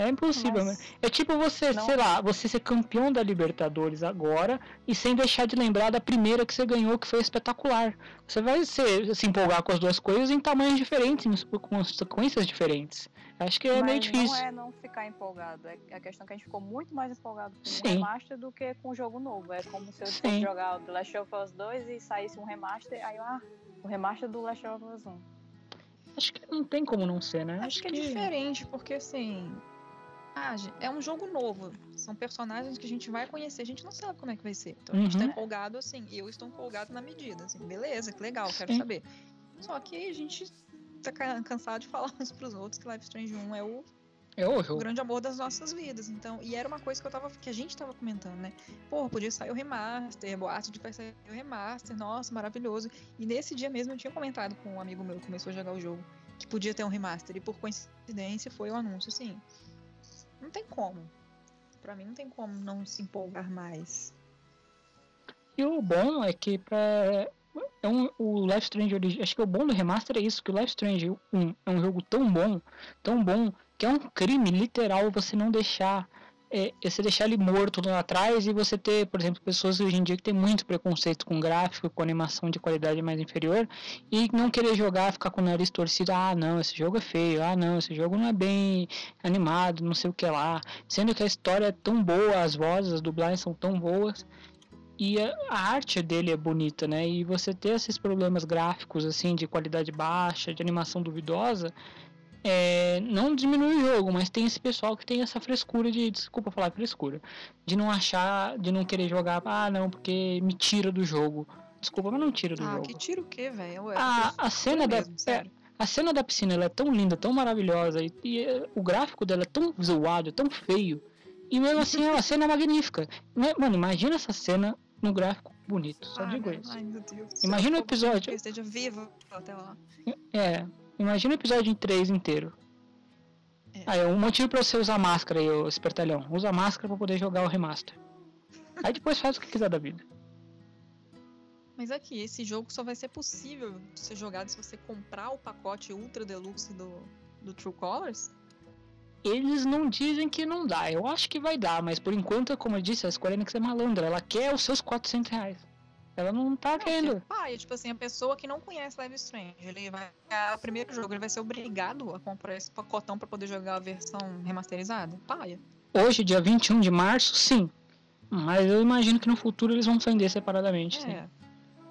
Speaker 1: É impossível, né?
Speaker 3: Mas-
Speaker 1: É tipo você,
Speaker 3: Não.
Speaker 1: sei lá, você ser campeão da Libertadores agora e sem deixar de lembrar da primeira que você ganhou, que foi espetacular. Você vai se, se empolgar com as duas coisas em tamanhos diferentes, em- com consequências diferentes. Acho que é meio
Speaker 3: Mas
Speaker 1: difícil.
Speaker 3: não é não ficar empolgado. É a questão que a gente ficou muito mais empolgado com
Speaker 1: Sim.
Speaker 3: o remaster do que com o jogo novo. É como se eu fosse jogar o The Last of Us 2 e saísse um remaster, aí ah, o remaster do Last of Us 1.
Speaker 1: Acho que não tem como não ser, né?
Speaker 2: Acho que é diferente, porque assim. É um jogo novo. São personagens que a gente vai conhecer. A gente não sabe como é que vai ser. Então a gente tá
Speaker 1: Uhum.
Speaker 2: empolgado assim. Eu estou empolgado na medida. Assim, beleza, que legal, quero
Speaker 1: Sim.
Speaker 2: saber. Só que a gente tá ca- cansado de falar uns pros outros que Life Strange 1 é o,
Speaker 1: É o
Speaker 2: grande amor das nossas vidas. Então, e era uma coisa que eu tava. que a gente tava comentando, né? Porra, podia sair o remaster, boato de vai sair o remaster, nossa, maravilhoso. E nesse dia mesmo eu tinha comentado com um amigo meu que começou a jogar o jogo que podia ter um remaster. E por coincidência foi o anúncio, assim. Não tem como. Pra mim não tem como não se empolgar mais.
Speaker 1: E o bom é que pra. É um, o Life Strange origi- Acho que o bom do remaster é isso, que o Life Strange 1 é um jogo tão bom, tão bom, que é um crime literal você não deixar. É, é você deixar ele morto lá atrás e você ter, por exemplo, pessoas hoje em dia que tem muito preconceito com gráfico, com animação de qualidade mais inferior e não querer jogar, ficar com o nariz torcido, ah não, esse jogo é feio, ah não, esse jogo não é bem animado, não sei o que lá. Sendo que a história é tão boa, as vozes, as dublagens são tão boas e a, a arte dele é bonita, né? E você ter esses problemas gráficos, assim, de qualidade baixa, de animação duvidosa, é, não diminui o jogo, mas tem esse pessoal que tem essa frescura de, desculpa falar frescura, de não achar, de não querer jogar, ah, não, porque me tira do jogo. Desculpa, mas não tira do
Speaker 2: ah,
Speaker 1: jogo.
Speaker 2: que tiro o quê, velho? É
Speaker 1: A, a cena da
Speaker 2: sério.
Speaker 1: a cena da piscina ela é tão linda, tão maravilhosa e, e, eh, o gráfico dela é tão zoado, é tão feio. E mesmo assim é uma cena magnífica. Me- Mano, imagina essa cena no gráfico bonito. Só
Speaker 2: Ah,
Speaker 1: digo
Speaker 2: né?
Speaker 1: isso.
Speaker 2: Ai, meu Deus.
Speaker 1: Imagina o episódio.
Speaker 2: Que eu esteja vivo até lá.
Speaker 1: É, imagina o episódio em 3 inteiro.
Speaker 2: É.
Speaker 1: Aí, um motivo pra você usar máscara aí, ô espertalhão. Usa máscara pra poder jogar o remaster. Aí depois faz o que quiser da vida.
Speaker 2: Mas aqui, esse jogo só vai ser possível ser jogado se você comprar o pacote Ultra Deluxe do, do True Colors?
Speaker 1: Eles não dizem que não dá. Eu acho que vai dar, mas por enquanto, como eu disse, a Square Enix é malandra. Ela quer os seus 400 reais. Ela não tá
Speaker 2: Não,
Speaker 1: querendo.
Speaker 2: porque, pai, tipo assim, a pessoa que não conhece Live Strange, ele vai o primeiro jogo, ele vai ser obrigado a comprar esse pacotão pra poder jogar a versão remasterizada? Paia.
Speaker 1: Hoje, dia 21 de março, sim. Mas eu imagino que no futuro eles vão vender separadamente, sim.
Speaker 2: É.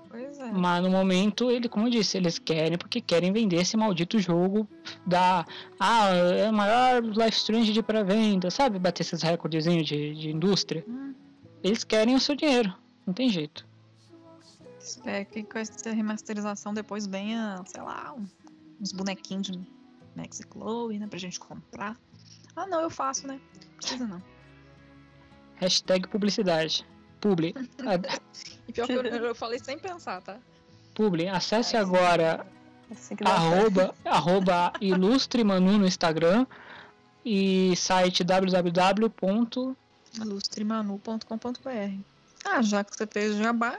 Speaker 2: Pois é.
Speaker 1: Mas no momento, ele, como eu disse, eles querem porque querem vender esse maldito jogo da. Ah, é o maior Life Strange de pré-venda, sabe? Bater esses recordezinhos de, de indústria.
Speaker 2: Hum,
Speaker 1: Eles querem o seu dinheiro, não tem jeito.
Speaker 2: Espero que com essa remasterização depois venha, sei lá, uns bonequinhos de Maxi Chloe, né, pra gente comprar. Ah, não, eu faço, né? Precisa não.
Speaker 1: Hashtag publicidade. Publi.
Speaker 2: E pior que eu, eu falei sem pensar, tá?
Speaker 1: Publi. Acesse agora arroba, arroba ilustre Manu no Instagram e site www.
Speaker 2: ilustremanu.com.br. Ah, já que você fez jabá,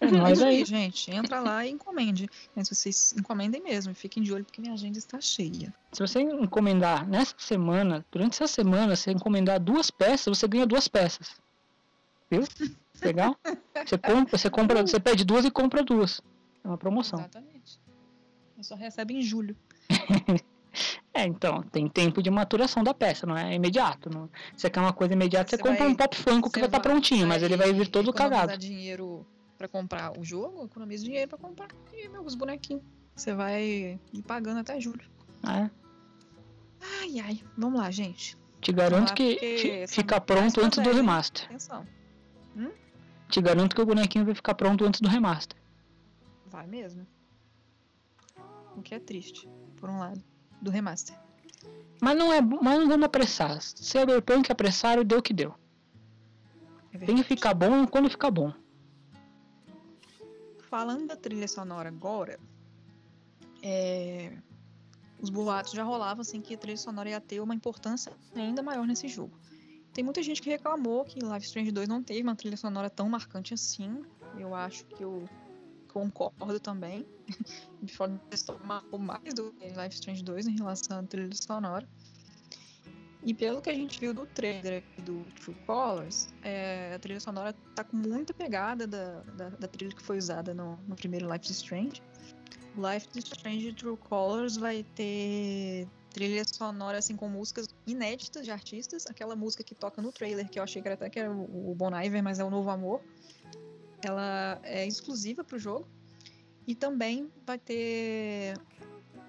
Speaker 1: É
Speaker 2: É
Speaker 1: nóis
Speaker 2: isso aí,
Speaker 1: aí.
Speaker 2: gente. Entra lá e encomende. Mas vocês encomendem mesmo. e Fiquem de olho porque minha agenda está cheia.
Speaker 1: Se você encomendar nessa semana, durante essa semana, você encomendar duas peças, você ganha duas peças. Viu? Legal? Você compra, você compra, você pede duas e compra duas. É uma promoção.
Speaker 2: Exatamente. Eu só recebe em julho.
Speaker 1: É, então, tem tempo de maturação da peça, não é imediato. Não... Você quer uma coisa imediata, você,
Speaker 2: Você
Speaker 1: compra
Speaker 2: vai-
Speaker 1: um pop funko que
Speaker 2: Você
Speaker 1: vai estar prontinho, mas ele vai vir todo cagado.
Speaker 2: dinheiro pra comprar o jogo, economiza dinheiro pra comprar e meus bonequinhos. Você vai ir pagando até julho.
Speaker 1: É,
Speaker 2: Ai, ai. Vamos lá, gente.
Speaker 1: te garanto
Speaker 2: lá,
Speaker 1: que fica pronto
Speaker 2: pra
Speaker 1: antes do remaster.
Speaker 2: Atenção.
Speaker 1: Te garanto que o bonequinho vai ficar pronto antes do remaster.
Speaker 2: Vai mesmo. O que é triste, por um lado, do remaster.
Speaker 1: Mas não é, mas não vamos apressar. Cyberpunk apressaram, deu o que deu.
Speaker 2: É
Speaker 1: Tem que ficar bom quando ficar bom.
Speaker 2: Falando da trilha sonora agora, é, os boatos já rolavam assim que a trilha sonora ia ter uma importância ainda maior nesse jogo. Tem muita gente que reclamou que Life Strange 2 não teve uma trilha sonora tão marcante assim. Eu acho que eu concordo também. Before the Storm marcou mais do que Life Strange 2 em relação à trilha sonora. E pelo que a gente viu do trailer do True Colors, é, a trilha sonora tá com muita pegada da, da, da trilha que foi usada no, no primeiro Life is Strange. Life is Strange True Colors vai ter trilha sonora assim com músicas inéditas de artistas. Aquela música que toca no trailer, que eu achei que era até que era o, o Bon Iver, mas é o Novo Amor. Ela é exclusiva pro jogo. E também vai ter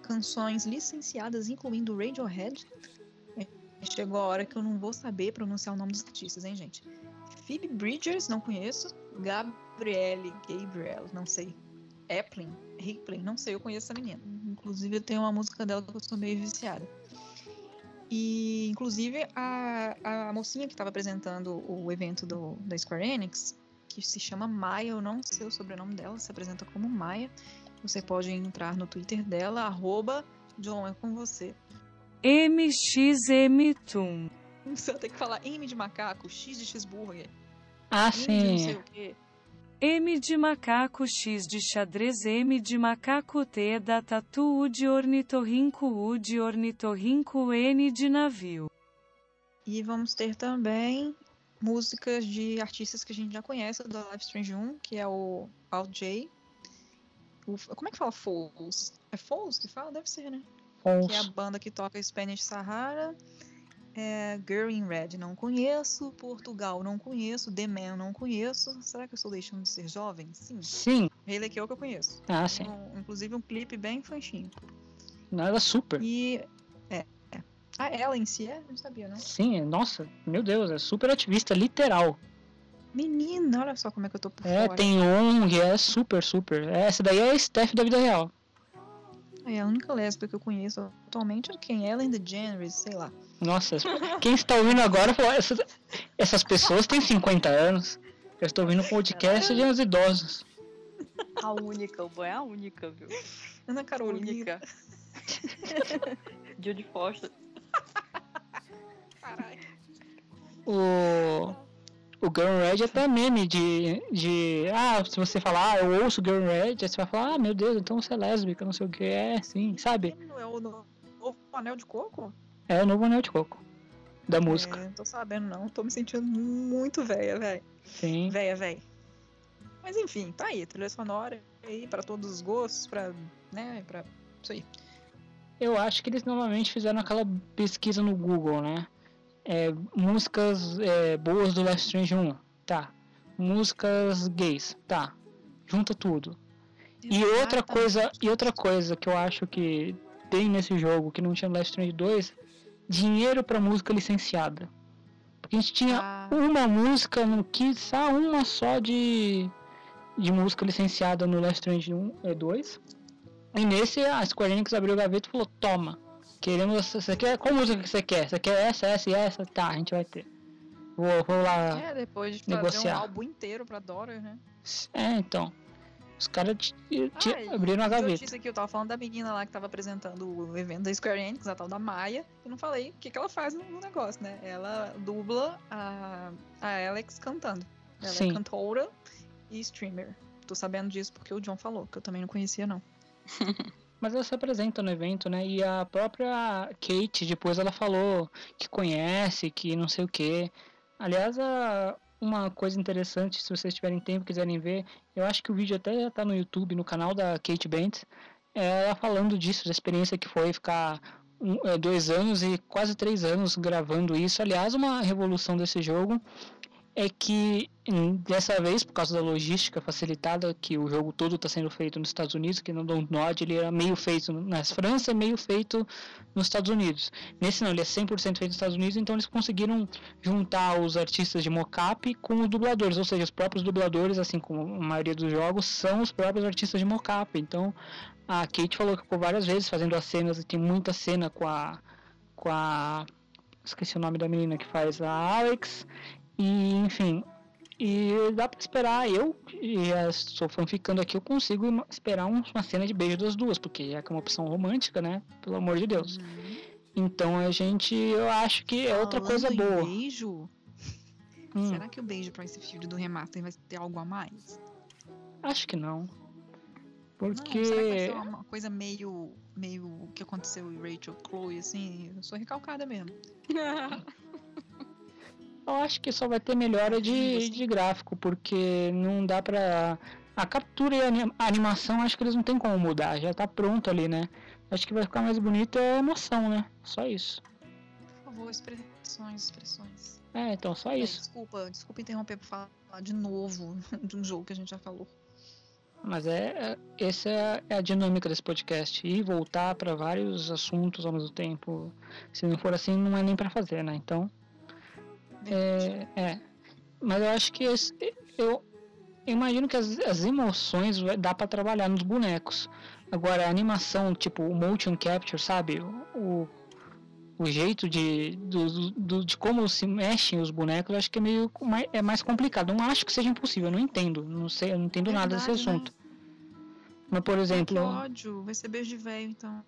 Speaker 2: canções licenciadas, incluindo Radiohead. Chegou a hora que eu não vou saber pronunciar o nome dos artistas, hein, gente? Phoebe Bridgers, não conheço. Gabrielle Gabriel, não sei. Eplin, Ripley, não sei, eu conheço essa menina. Inclusive, eu tenho uma música dela que eu sou meio viciada. E, inclusive, a, a mocinha que estava apresentando o evento do, da Square Enix, que se chama Maia, eu não sei o sobrenome dela, se apresenta como Maia. Você pode entrar no Twitter dela, arroba John, é com você.
Speaker 5: MXM-Tum.
Speaker 2: Você tem que falar M de macaco, X de cheeseburger,
Speaker 1: Ah,
Speaker 2: M de não sei
Speaker 1: sim.
Speaker 2: o quê.
Speaker 5: M de macaco X de xadrez M de macaco T da tatu U de ornitorrinco U de ornitorrinco N de navio.
Speaker 2: E vamos ter também músicas de artistas que a gente já conhece do Live Strange 1, que é o Alt J. O- como é que fala Foles? É Foles que fala? Deve ser, né? Que é a banda que toca Spanish Sahara. É, Girl in Red não conheço. Portugal não conheço. The Man não conheço. Será que eu estou deixando de ser jovem? Sim.
Speaker 1: Sim.
Speaker 2: Rei Lekeu que eu conheço.
Speaker 1: Ah, sim.
Speaker 2: Um- inclusive um clipe bem infantinho.
Speaker 1: Nada super.
Speaker 2: E. É. é. Ah, ela em si é? Não sabia, não.
Speaker 1: Sim, nossa, meu Deus, é super ativista, literal.
Speaker 2: Menina, olha só como é que eu tô por
Speaker 1: É,
Speaker 2: fora.
Speaker 1: tem ONG, é super, super. Essa daí é a Steph da vida real.
Speaker 2: É, a única lésbica que eu conheço atualmente é quem? Ellen DeGeneres, sei lá.
Speaker 1: Nossa, quem está ouvindo agora falou, essas, essas pessoas têm 50 anos. Eu estou ouvindo um podcast de uns idosos.
Speaker 3: A única, o boy é a única, viu?
Speaker 2: Ana Carolina.
Speaker 3: Única. Judy Foster.
Speaker 2: Caralho.
Speaker 1: O. O Girl Red é até meme de, de. Ah, se você falar, ah, eu ouço Girl Red, aí você vai falar, ah, meu Deus, então você é lésbica, não sei o que. É, sim, sabe?
Speaker 2: Não é o no- novo Anel de Coco?
Speaker 1: É o novo anel de coco. Da música.
Speaker 2: É, não tô sabendo não, tô me sentindo muito velha, velho.
Speaker 1: Sim.
Speaker 2: Velha, velho. Mas enfim, tá aí, trilha sonora aí pra todos os gostos, pra, né, pra isso aí.
Speaker 1: Eu acho que eles novamente fizeram aquela pesquisa no Google, né? É, músicas é, boas do Life Strange 1, tá. Músicas gays, tá. Junta tudo. E outra coisa, e outra coisa que eu acho que tem nesse jogo que não tinha no Life Strange 2, dinheiro pra música licenciada. Porque a gente tinha
Speaker 2: Ah.
Speaker 1: uma música, no quiçá uma só de de música licenciada no Life Strange 1 e 2. E nesse a Square Enix abriu o gaveta e falou: "Toma. Queremos você quer qual música que você quer? Você quer essa, essa e essa? Tá, a gente vai ter. Vou, vou lá.
Speaker 2: É, depois de fazer
Speaker 1: negociar.
Speaker 2: um álbum inteiro pra Dora, né?
Speaker 1: É, então. Os caras
Speaker 2: Ah,
Speaker 1: abriram a gaveta.
Speaker 2: notícia aqui, eu tava falando da menina lá que tava apresentando o evento da Square Enix, a tal da Maia, e não falei o que, que ela faz no, no negócio, né? Ela dubla a, a Alex cantando. Ela
Speaker 1: Sim.
Speaker 2: é cantora e streamer. tô sabendo disso porque o John falou, que eu também não conhecia, não.
Speaker 1: Mas ela se apresenta no evento, né? E a própria Kate, depois ela falou que conhece, que não sei o que. Aliás, a- uma coisa interessante, se vocês tiverem tempo quiserem ver, eu acho que o vídeo até já tá no YouTube, no canal da Kate Bent, é ela falando disso, da experiência que foi ficar é, dois anos e quase três anos gravando isso. Aliás, uma revolução desse jogo é que hum, dessa vez, por causa da logística facilitada, que o jogo todo está sendo feito nos Estados Unidos, que no Dontnod ele era meio feito na França e meio feito nos Estados Unidos. Nesse não, ele é 100% feito nos Estados Unidos, então eles conseguiram juntar os artistas de mocap com os dubladores, ou seja, os próprios dubladores, assim como a maioria dos jogos, são os próprios artistas de mocap. Então, a Kate falou que ficou várias vezes fazendo as cenas, tem muita cena com a com a esqueci o nome da menina que faz a Alex e enfim, e dá pra esperar, eu já sou fã ficando aqui, eu consigo esperar um- uma cena de beijo das duas, porque é que é uma opção romântica, né? Pelo amor de Deus. Então a gente, eu acho que é outra coisa
Speaker 2: Falando em
Speaker 1: boa.
Speaker 2: beijo,
Speaker 1: Hum,
Speaker 2: será que o beijo pra esse field do remaster vai ter algo a mais?
Speaker 1: Acho que não.
Speaker 2: Não,
Speaker 1: Porque.
Speaker 2: será que vai ser uma coisa meio, meio o que aconteceu em Rachel Chloe, assim? Eu sou recalcada mesmo.
Speaker 1: Eu acho que só vai ter melhora de, de gráfico, porque não dá pra. A captura e a ani- a animação acho que eles não tem como mudar, já tá pronto ali, né? Acho que vai ficar mais bonito é a emoção, né? Só isso.
Speaker 2: Por favor, expressões, expressões.
Speaker 1: É, então só
Speaker 2: Bem,
Speaker 1: isso.
Speaker 2: Desculpa, desculpa interromper por falar de novo de um jogo que a gente já falou.
Speaker 1: Mas é, é essa é a, é dinâmica desse podcast e voltar pra vários assuntos ao mesmo tempo. Se não for assim, não é nem pra fazer, né? Então, é, é. Mas eu acho que esse- eu, imagino que as, as emoções dá pra trabalhar nos bonecos. Agora, a animação, tipo o motion capture, sabe? O, o jeito de, do, do- de como se mexem os bonecos, eu acho que é meio é mais complicado. Não acho que seja impossível, eu não entendo. Não sei, eu não entendo nada desse
Speaker 2: né?
Speaker 1: assunto. Mas, por
Speaker 2: Ai,
Speaker 1: exemplo,
Speaker 2: que ódio, vai ser beijo de velho, então.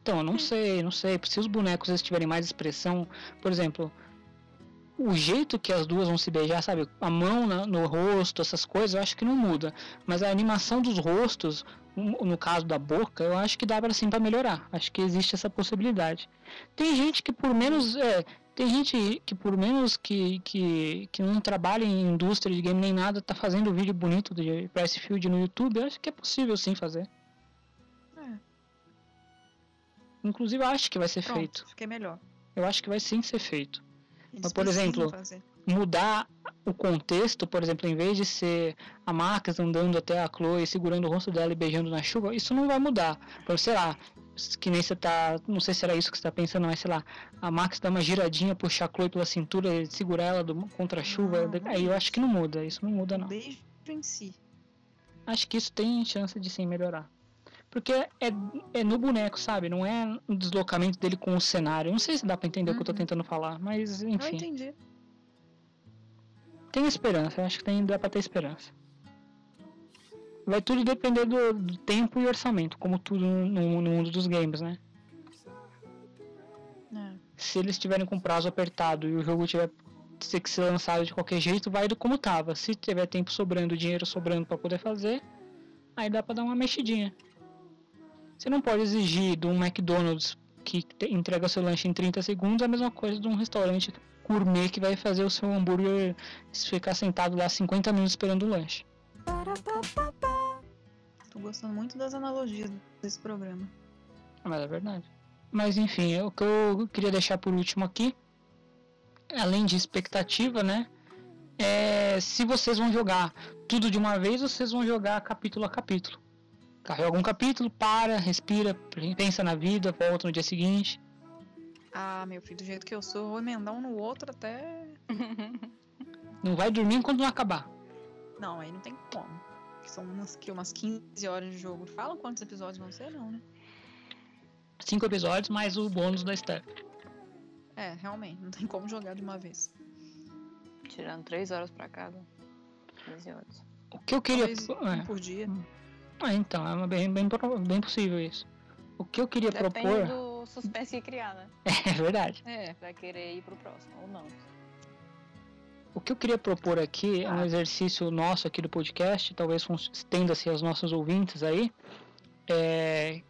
Speaker 1: então, eu não sei, não sei. Se os bonecos eles tiverem mais expressão, por exemplo, o jeito que as duas vão se beijar, sabe? A mão na- no rosto, essas coisas, eu acho que não muda. Mas a animação dos rostos, no caso da boca, eu acho que dá para sim para melhorar. Acho que existe essa possibilidade. Tem gente que por menos é, tem gente que por menos que, que, que não trabalha em indústria de game nem nada, tá fazendo vídeo bonito de Price Field no YouTube. Eu acho que é possível sim fazer.
Speaker 2: É,
Speaker 1: Inclusive, eu acho que vai ser
Speaker 2: pronto,
Speaker 1: feito.
Speaker 2: fiquei melhor.
Speaker 1: Eu acho que vai sim ser feito. Mas, por exemplo,
Speaker 2: fazer.
Speaker 1: Mudar o contexto, por exemplo, em vez de ser a Max andando até a Chloe, segurando o rosto dela e beijando na chuva, isso não vai mudar. Por, sei lá, que nem você tá. Não sei se era isso que você tá pensando, mas sei lá, a Max dá uma giradinha, puxar a Chloe pela cintura e segurar ela do- contra a chuva.
Speaker 2: Não,
Speaker 1: aí eu acho que não muda, isso não muda não.
Speaker 2: beijo em si.
Speaker 1: Acho que isso tem chance de sim melhorar. Porque é, é no boneco, sabe? Não é no deslocamento dele com o cenário. Não sei se dá pra entender o que eu tô
Speaker 2: Uhum.
Speaker 1: tentando falar, mas
Speaker 2: Eu
Speaker 1: enfim.
Speaker 2: entendi.
Speaker 1: Tem esperança, eu acho que tem, dá pra ter esperança. Vai tudo depender do, do tempo e orçamento, como tudo no, no mundo dos games, né?
Speaker 2: É.
Speaker 1: Se eles estiverem com prazo apertado e o jogo tiver ter que ser lançado de qualquer jeito, vai do como tava. Se tiver tempo sobrando, dinheiro sobrando pra poder fazer, aí dá pra dar uma mexidinha. Você não pode exigir de um McDonald's que entrega seu lanche em 30 segundos a mesma coisa de um restaurante gourmet que vai fazer o seu hambúrguer ficar sentado lá 50 minutos esperando o lanche.
Speaker 2: Tô gostando muito das analogias desse programa.
Speaker 1: Ah, Mas é verdade. Mas enfim, é o que eu queria deixar por último aqui, além de expectativa, né? É se vocês vão jogar tudo de uma vez ou vocês vão jogar capítulo a capítulo. Carrega um capítulo, para, respira, pensa na vida, volta no dia seguinte.
Speaker 2: Ah, meu filho, do jeito que eu sou, eu vou emendar um no outro até.
Speaker 1: Não vai dormir enquanto não acabar.
Speaker 2: Não, aí não tem como. São umas, que, umas 15 horas de jogo. Falam quantos episódios vão ser, não, né?
Speaker 1: Cinco episódios mais o bônus da Step.
Speaker 2: É, realmente, não tem como jogar de uma vez.
Speaker 3: Tirando 3 horas pra cada. 15 horas.
Speaker 1: O que eu queria.
Speaker 2: Talvez um
Speaker 1: É.
Speaker 2: por dia.
Speaker 1: Ah, então, é bem, bem, bem possível isso. O que eu queria
Speaker 3: Depende
Speaker 1: propor.
Speaker 3: do suspense que criar, né?
Speaker 1: É verdade.
Speaker 2: É,
Speaker 3: Vai querer ir pro próximo ou não.
Speaker 1: O que eu queria propor aqui é um
Speaker 2: Ah.
Speaker 1: exercício nosso aqui do podcast, talvez estenda-se aos nossos ouvintes aí. É,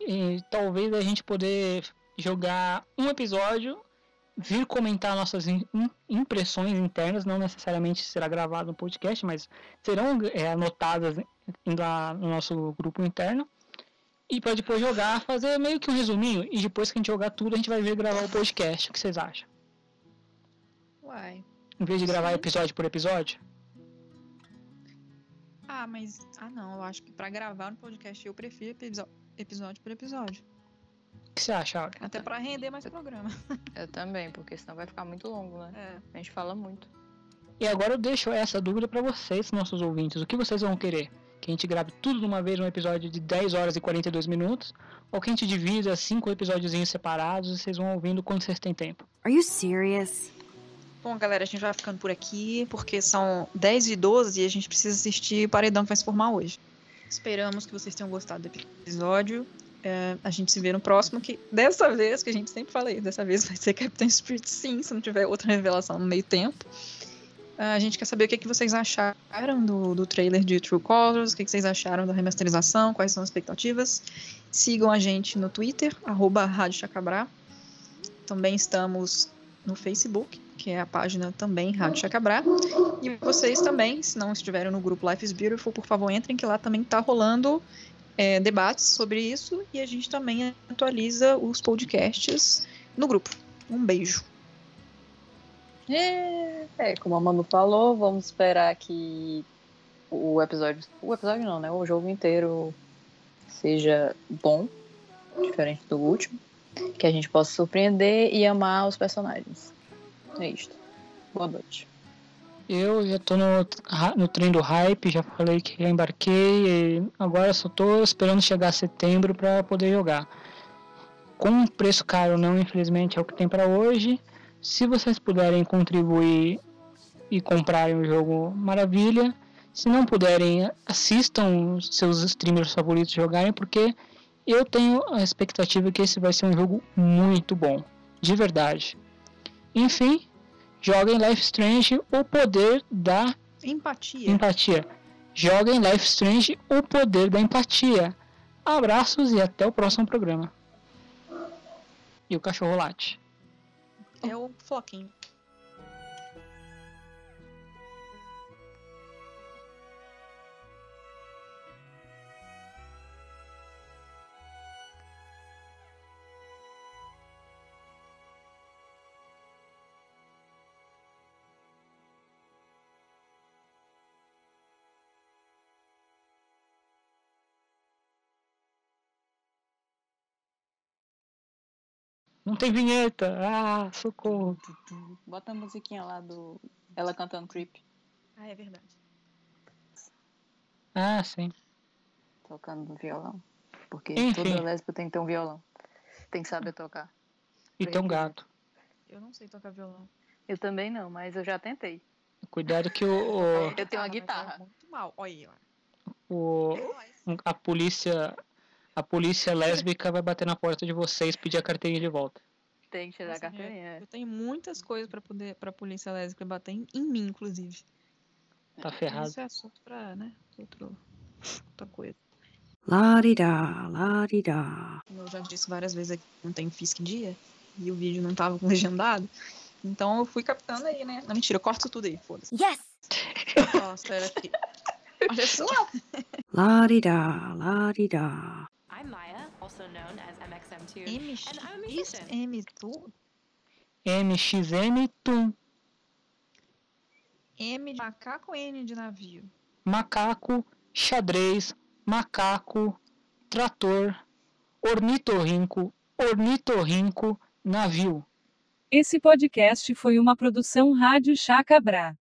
Speaker 1: e talvez a gente poder jogar um episódio, vir comentar nossas im- im- impressões internas, não necessariamente será gravado no podcast, mas serão é, anotadas lá no nosso grupo interno. E para depois jogar, fazer meio que um resuminho. E depois que a gente jogar tudo, a gente vai vir gravar o podcast. O que vocês acham?
Speaker 2: Uai.
Speaker 1: Em vez de gravar
Speaker 2: Sim.
Speaker 1: episódio por episódio?
Speaker 2: Ah, mas. Ah, não. Eu acho que pra gravar no podcast eu prefiro episódio por episódio.
Speaker 1: O que você acha, Aura?
Speaker 2: Até pra render mais programa.
Speaker 3: Eu também, porque senão vai ficar muito longo, né?
Speaker 2: É.
Speaker 3: A gente fala muito.
Speaker 1: E agora eu deixo essa dúvida para vocês, nossos ouvintes. O que vocês vão querer? Que a gente grave tudo de uma vez, um episódio de 10 horas e 42 minutos? Ou que a gente divida cinco episódiozinhos separados e vocês vão ouvindo quando vocês têm tempo?
Speaker 6: Are you serious?
Speaker 2: Bom, galera, a gente vai ficando por aqui, porque são 10 e 12 e a gente precisa assistir o paredão que vai se formar hoje. Esperamos que vocês tenham gostado do episódio. É, a gente se vê no próximo, que dessa vez, que a gente sempre fala aí, dessa vez vai ser Captain Spirit sim, se não tiver outra revelação no meio tempo. Ah, A gente quer saber o que, que vocês acharam do, do trailer de True Colors, o que, que vocês acharam da remasterização, quais são as expectativas. Sigam a gente no Twitter, arroba Rádio Chacabrá. Também estamos no Facebook, que é a página também Rádio Chacabrá. E vocês também, se não estiverem no grupo Life is Beautiful, por favor, entrem, que lá também está rolando é, debates sobre isso. E a gente também atualiza os podcasts no grupo. Um beijo.
Speaker 3: É, como a Manu falou, vamos esperar que o episódio. O episódio não, né? O jogo inteiro seja bom, diferente do último. Que a gente possa surpreender e amar os personagens. É isto. Boa noite.
Speaker 1: Eu já tô no, no trem do hype, já falei que já embarquei agora só tô esperando chegar setembro para poder jogar. Com um preço caro não, infelizmente, é o que tem para hoje. Se vocês puderem contribuir e comprarem o jogo, maravilha. Se não puderem, assistam os seus streamers favoritos jogarem, porque eu tenho a expectativa que esse vai ser um jogo muito bom, de verdade. Enfim, joguem Life Strange, o poder da
Speaker 2: Empatia.
Speaker 1: empatia. Joguem Life Strange, o poder da empatia. Abraços e até o próximo programa. E o cachorro late.
Speaker 2: É o Floquinho.
Speaker 1: Não tem vinheta. Ah, socorro.
Speaker 3: Bota a musiquinha lá do. Ela cantando Creep,
Speaker 2: Ah, é verdade.
Speaker 1: Ah, sim.
Speaker 3: tocando violão. Porque
Speaker 1: Enfim.
Speaker 3: toda lésbica tem que ter um violão. Tem que saber tocar.
Speaker 1: E tem um gato.
Speaker 2: Eu não sei tocar violão.
Speaker 3: Eu também não, mas eu já tentei.
Speaker 1: Cuidado que o, o-
Speaker 3: Eu tenho uma
Speaker 2: mas
Speaker 3: guitarra.
Speaker 2: é Muito mal. Olha aí, ó.
Speaker 1: o- a polícia a polícia lésbica vai bater na porta de vocês pedir a carteirinha de volta.
Speaker 3: Tem que tirar a carteirinha. é.
Speaker 2: Eu tenho muitas coisas pra poder pra polícia lésbica bater em, em mim, inclusive.
Speaker 1: Tá ferrado.
Speaker 2: Isso é assunto pra, né? Outro, outra coisa.
Speaker 6: La-di-da, la-di-da.
Speaker 2: Como eu já disse várias vezes aqui, não tem Fisk em dia. E o vídeo não tava legendado. Então eu fui captando aí, né? Não, mentira, eu corto tudo aí, foda-se.
Speaker 6: Yes!
Speaker 2: Nossa, espera aqui. Olha só.
Speaker 6: La-di-da, la-di-da.
Speaker 7: Also known as MXM2.
Speaker 2: MX,
Speaker 7: And I'm a musician.
Speaker 2: M, tu,
Speaker 1: MXM Tum.
Speaker 2: M de macaco, N de navio.
Speaker 1: Macaco, xadrez, macaco, trator, ornitorrinco, ornitorrinco, navio.
Speaker 5: Esse podcast foi uma produção Rádio Chacabrá.